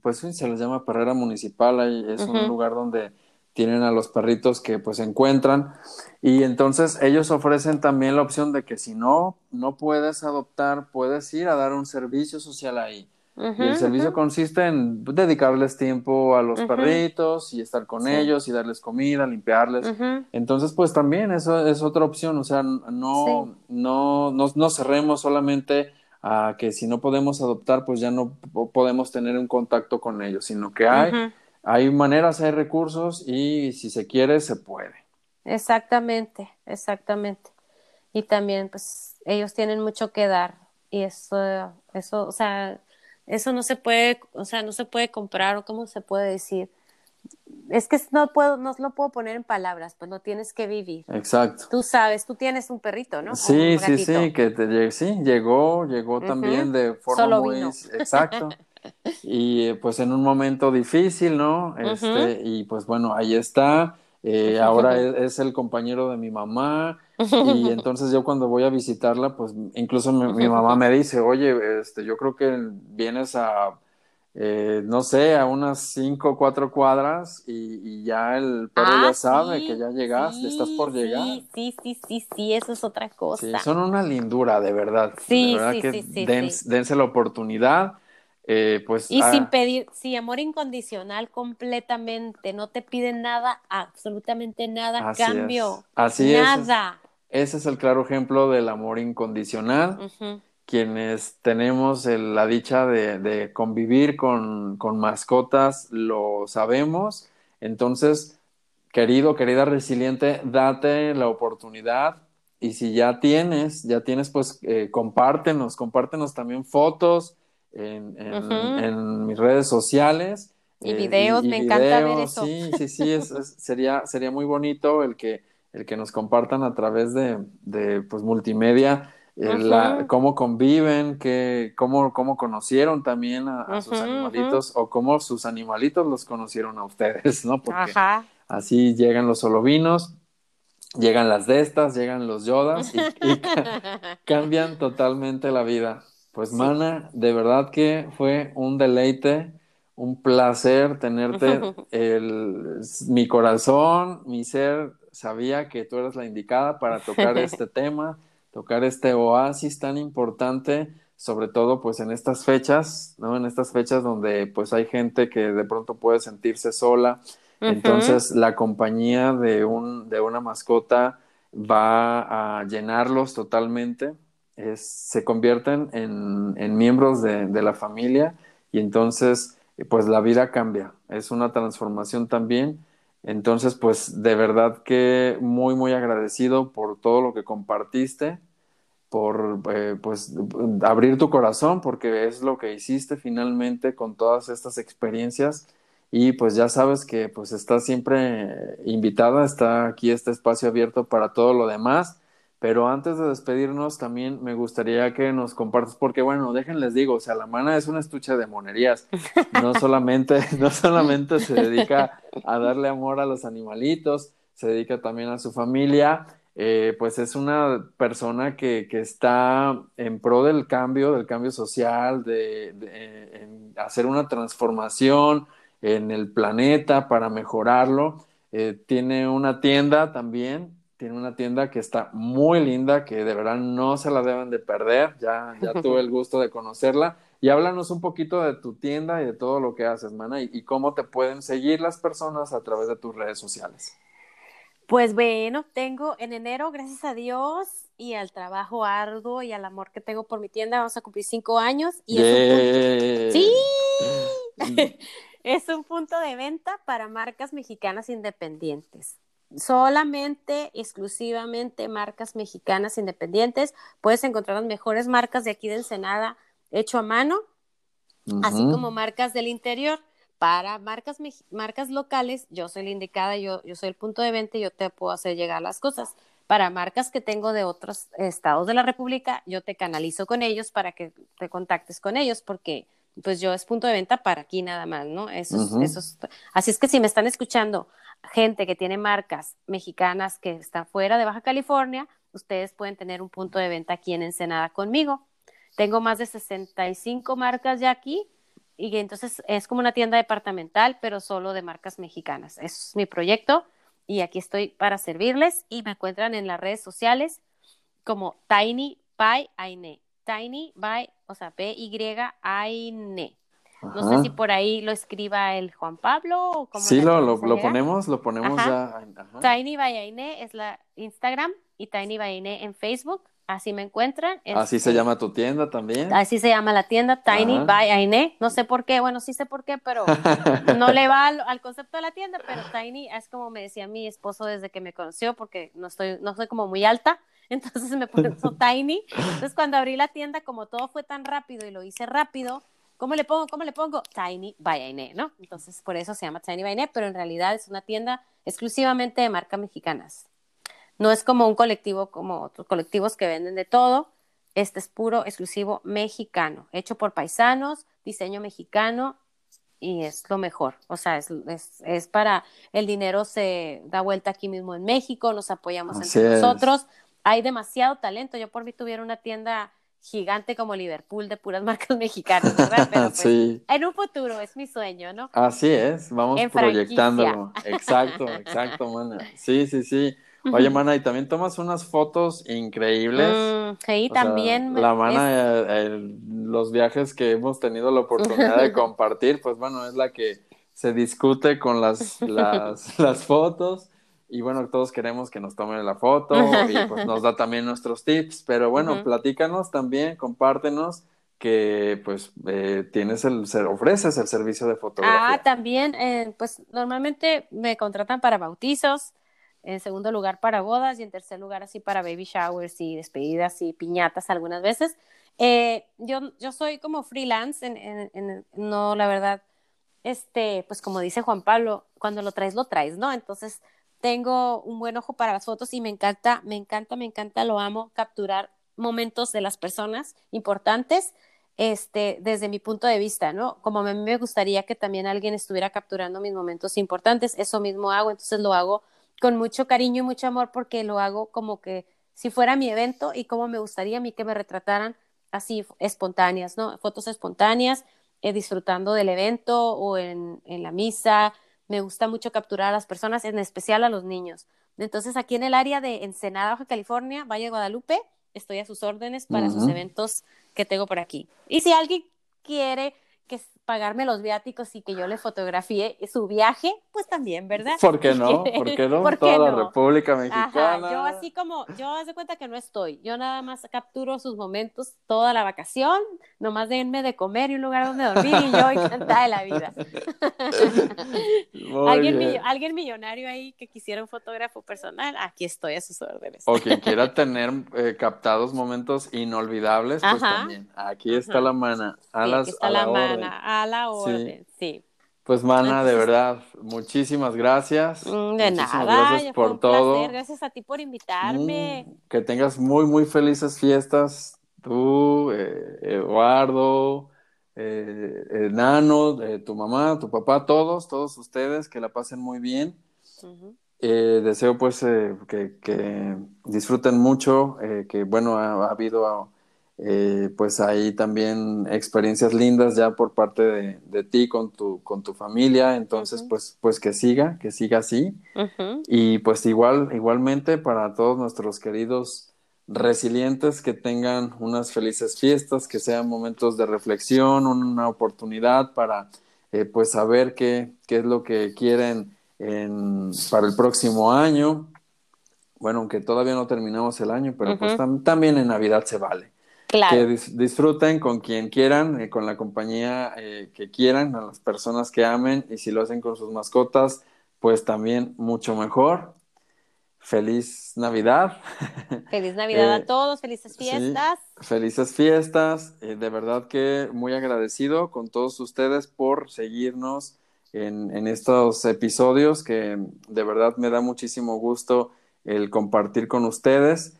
pues se les llama perrera municipal, ahí es un lugar donde tienen a los perritos que pues se encuentran. Y entonces ellos ofrecen también la opción de que si no no puedes adoptar puedes ir a dar un servicio social ahí. Y el servicio consiste en dedicarles tiempo a los perritos y estar con ellos y darles comida limpiarles. Entonces pues también eso es otra opción o sea no no, no no cerremos solamente a que si no podemos adoptar, pues ya no podemos tener un contacto con ellos, sino que hay, hay maneras, hay recursos y si se quiere, se puede. Exactamente, exactamente. Y también, pues, ellos tienen mucho que dar y eso, eso, o sea, eso no se puede, o sea, no se puede comprar o cómo se puede decir. Es que no puedo, no lo puedo poner en palabras, pues lo tienes que vivir. Exacto. Tú sabes, tú tienes un perrito, ¿no? Sí, sí, sí, que te, sí, llegó, llegó también de forma Solo muy vino. exacto. y pues en un momento difícil, ¿no? Este, y pues bueno, ahí está. Eh, ahora es, es el compañero de mi mamá y entonces yo cuando voy a visitarla, pues incluso mi, mi mamá me dice, oye, este, yo creo que vienes a eh, no sé, a unas cinco o cuatro cuadras y, y ya el perro Ah, ya sabe sí, que ya llegaste, estás por llegar. Sí, sí, sí, sí, eso es otra cosa. Sí, son una lindura, de verdad. Sí, de verdad sí, que sí, sí, den- dense la oportunidad. eh, pues Y ah, sin pedir, sí, amor incondicional completamente, no te piden nada, absolutamente nada así es. cambio. Así es. nada. Ese es el claro ejemplo del amor incondicional. Ujú. Quienes tenemos el- la dicha de, de convivir con, con mascotas, lo sabemos. Entonces, querido, querida resiliente, date la oportunidad. Y si ya tienes, ya tienes, pues eh, compártenos, compártenos también fotos en, en- mis redes sociales. Y videos, me encanta ver eso. Sí, sí, sí, es- es- sería, sería muy bonito el que, el que nos compartan a través de, de pues, multimedia eh. La- cómo conviven, que, cómo, cómo conocieron también a, a sus animalitos o cómo sus animalitos los conocieron a ustedes, ¿no? Porque Ajá. así llegan los solovinos, llegan las de estas, llegan los yodas y, y ca- cambian totalmente la vida. Pues, Sí. Mana, de verdad que fue un deleite, un placer tenerte. El, mi corazón, mi ser sabía que tú eres la indicada para tocar este tema, tocar este oasis tan importante, sobre todo pues en estas fechas, ¿no? En estas fechas donde pues hay gente que de pronto puede sentirse sola. Entonces, la compañía de, un, de una mascota va a llenarlos totalmente, es, se convierten en, en miembros de, de la familia y entonces, pues la vida cambia, es una transformación también. Entonces, pues de verdad que muy, muy agradecido por todo lo que compartiste, por eh, pues abrir tu corazón, porque es lo que hiciste finalmente con todas estas experiencias. Y pues ya sabes que pues estás siempre invitada, está aquí este espacio abierto para todo lo demás. Pero antes de despedirnos, también me gustaría que nos compartas, porque bueno, déjenles digo, o sea, la mana es un estuche de monerías. No solamente, no solamente se dedica a darle amor a los animalitos, se dedica también a su familia. Eh, pues es una persona que, que, está en pro del cambio, del cambio social, de, de en hacer una transformación en el planeta para mejorarlo. Eh, tiene una tienda también, tiene una tienda que está muy linda, que de verdad no se la deben de perder. Ya, ya tuve el gusto de conocerla. Y háblanos un poquito de tu tienda y de todo lo que haces, Mana, y, y cómo te pueden seguir las personas a través de tus redes sociales. Pues bueno, tengo en enero, gracias a Dios y al trabajo arduo y al amor que tengo por mi tienda, vamos a cumplir cinco años. Y yeah. es un punto... ¡Sí! es un punto de venta para marcas mexicanas independientes. Solamente, exclusivamente marcas mexicanas independientes. Puedes encontrar las mejores marcas de aquí de Ensenada, hecho a mano, uh -huh. así como marcas del interior. Para marcas, marcas locales, yo soy la indicada, yo, yo soy el punto de venta y yo te puedo hacer llegar las cosas. Para marcas que tengo de otros estados de la República, yo te canalizo con ellos para que te contactes con ellos, porque pues yo es punto de venta para aquí nada más, ¿no? Eso, uh -huh. eso es, así es que si me están escuchando gente que tiene marcas mexicanas que están fuera de Baja California, ustedes pueden tener un punto de venta aquí en Ensenada conmigo. Tengo más de 65 marcas ya aquí y entonces es como una tienda departamental, pero solo de marcas mexicanas. Es mi proyecto y aquí estoy para servirles y me encuentran en las redes sociales como Tiny by Aine. Tiny by, o sea, P-Y-Aine. No sé si por ahí lo escriba el Juan Pablo o Sí, lo, lo, lo, ponemos, lo ponemos Ajá. ya. Ajá. Tiny by Aine es la Instagram y Tiny by Aine en Facebook. Así me encuentran. Así se llama tu tienda también. Así se llama la tienda, Tiny Ajá. by Aine. No sé por qué, bueno, sí sé por qué, pero no le va al, al, concepto de la tienda, pero Tiny es como me decía mi esposo desde que me conoció, porque no estoy, no soy como muy alta, entonces me puso Tiny. Entonces cuando abrí la tienda, como todo fue tan rápido y lo hice rápido, ¿cómo le pongo? ¿Cómo le pongo? Tiny by ¿no? Entonces, por eso se llama Tiny by pero en realidad es una tienda exclusivamente de marcas mexicanas. No es como un colectivo como otros colectivos que venden de todo. Este es puro, exclusivo mexicano, hecho por paisanos, diseño mexicano y es lo mejor. O sea, es, es, para el dinero se da vuelta aquí mismo en México, nos apoyamos entre nosotros. Hay demasiado talento. Yo por mí tuviera una tienda gigante como Liverpool de puras marcas mexicanas, ¿verdad? Pero pues, sí. en un futuro es mi sueño, ¿no? Así es, vamos proyectándolo. Exacto, exacto, mana. Sí, sí, sí. Oye, mana, y también tomas unas fotos increíbles. Mm, sí, también. la mana, eh, los viajes que hemos tenido la oportunidad de compartir, pues bueno, es la que se discute con las, las, las fotos y bueno, todos queremos que nos tomen la foto y pues nos da también nuestros tips, pero bueno, platícanos también, compártenos que pues eh, tienes el, ofreces el servicio de fotografía. Ah, también, eh, pues normalmente me contratan para bautizos, en segundo lugar para bodas y en tercer lugar así para baby showers y despedidas y piñatas algunas veces. Eh, yo, yo soy como freelance, en, no, la verdad, este, pues como dice Juan Pablo, cuando lo traes, lo traes, ¿no? Entonces, tengo un buen ojo para las fotos y me encanta, me encanta, me encanta, lo amo, capturar momentos de las personas importantes, este, desde mi punto de vista, ¿no? Como a mí me gustaría que también alguien estuviera capturando mis momentos importantes, eso mismo hago, entonces lo hago con mucho cariño y mucho amor porque lo hago como que si fuera mi evento y como me gustaría a mí que me retrataran así espontáneas, ¿no? Fotos espontáneas, eh, disfrutando del evento o en, en la misa, me gusta mucho capturar a las personas, en especial a los niños. Entonces, aquí en el área de Ensenada, Baja California, Valle de Guadalupe, estoy a sus órdenes para sus eventos que tengo por aquí. Y si alguien quiere que pagarme los viáticos y que yo le fotografíe su viaje, pues también, ¿verdad? ¿Por qué no? ¿Por qué no? Toda la República Mexicana. yo así como, yo haz de cuenta que no estoy, yo nada más capturo sus momentos toda la vacación, nomás denme de comer y un lugar donde dormir y yo encantada de la vida. ¿Alguien, alguien millonario ahí que quisiera un fotógrafo personal, aquí estoy a sus órdenes. O quien quiera tener eh, captados momentos inolvidables, pues también, aquí está la mano. A las, está la, a la orden, sí. Pues, Mana, de verdad, muchísimas gracias. Mm, de nada, gracias por todo. Gracias a ti por invitarme. Mm, que tengas muy, muy felices fiestas. Tú, eh, Eduardo, eh, Nano, eh, tu mamá, tu papá, todos, todos ustedes, que la pasen muy bien. Deseo pues que, que, disfruten mucho, que bueno, ha, ha habido eh, pues hay también experiencias lindas ya por parte de, ti con tu, con tu familia, entonces pues, pues que siga, que siga así. Y pues igual, igualmente para todos nuestros queridos resilientes que tengan unas felices fiestas, que sean momentos de reflexión, una oportunidad para eh, pues saber qué, qué es lo que quieren para el próximo año. Bueno, aunque todavía no terminamos el año, pero pues también en Navidad se vale. Que disfruten con quien quieran, eh, con la compañía eh, que quieran, a las personas que amen y si lo hacen con sus mascotas, pues también mucho mejor. Feliz Navidad. Feliz Navidad a eh, todos, felices fiestas. felices fiestas. de verdad que muy agradecido con todos ustedes por seguirnos en, en estos episodios que de verdad me da muchísimo gusto el compartir con ustedes.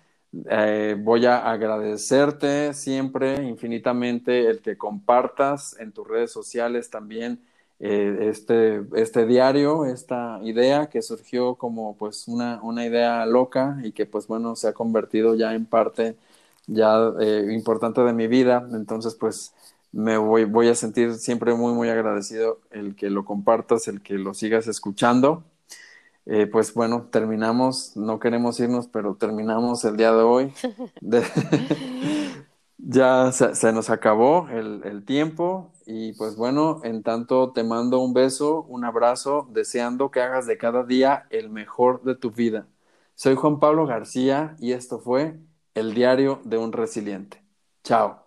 Eh, voy a agradecerte siempre infinitamente el que compartas en tus redes sociales también eh, este, este diario, esta idea que surgió como pues una, una idea loca y que pues bueno se ha convertido ya en parte ya eh, importante de mi vida. Entonces pues me voy, voy a sentir siempre muy muy agradecido el que lo compartas, el que lo sigas escuchando. Eh, pues bueno, terminamos, no queremos irnos, pero terminamos el día de hoy. ya se, nos acabó el, el, tiempo y pues bueno, en tanto te mando un beso, un abrazo, deseando que hagas de cada día el mejor de tu vida. Soy Juan Pablo García y esto fue El Diario de un Resiliente. Chao.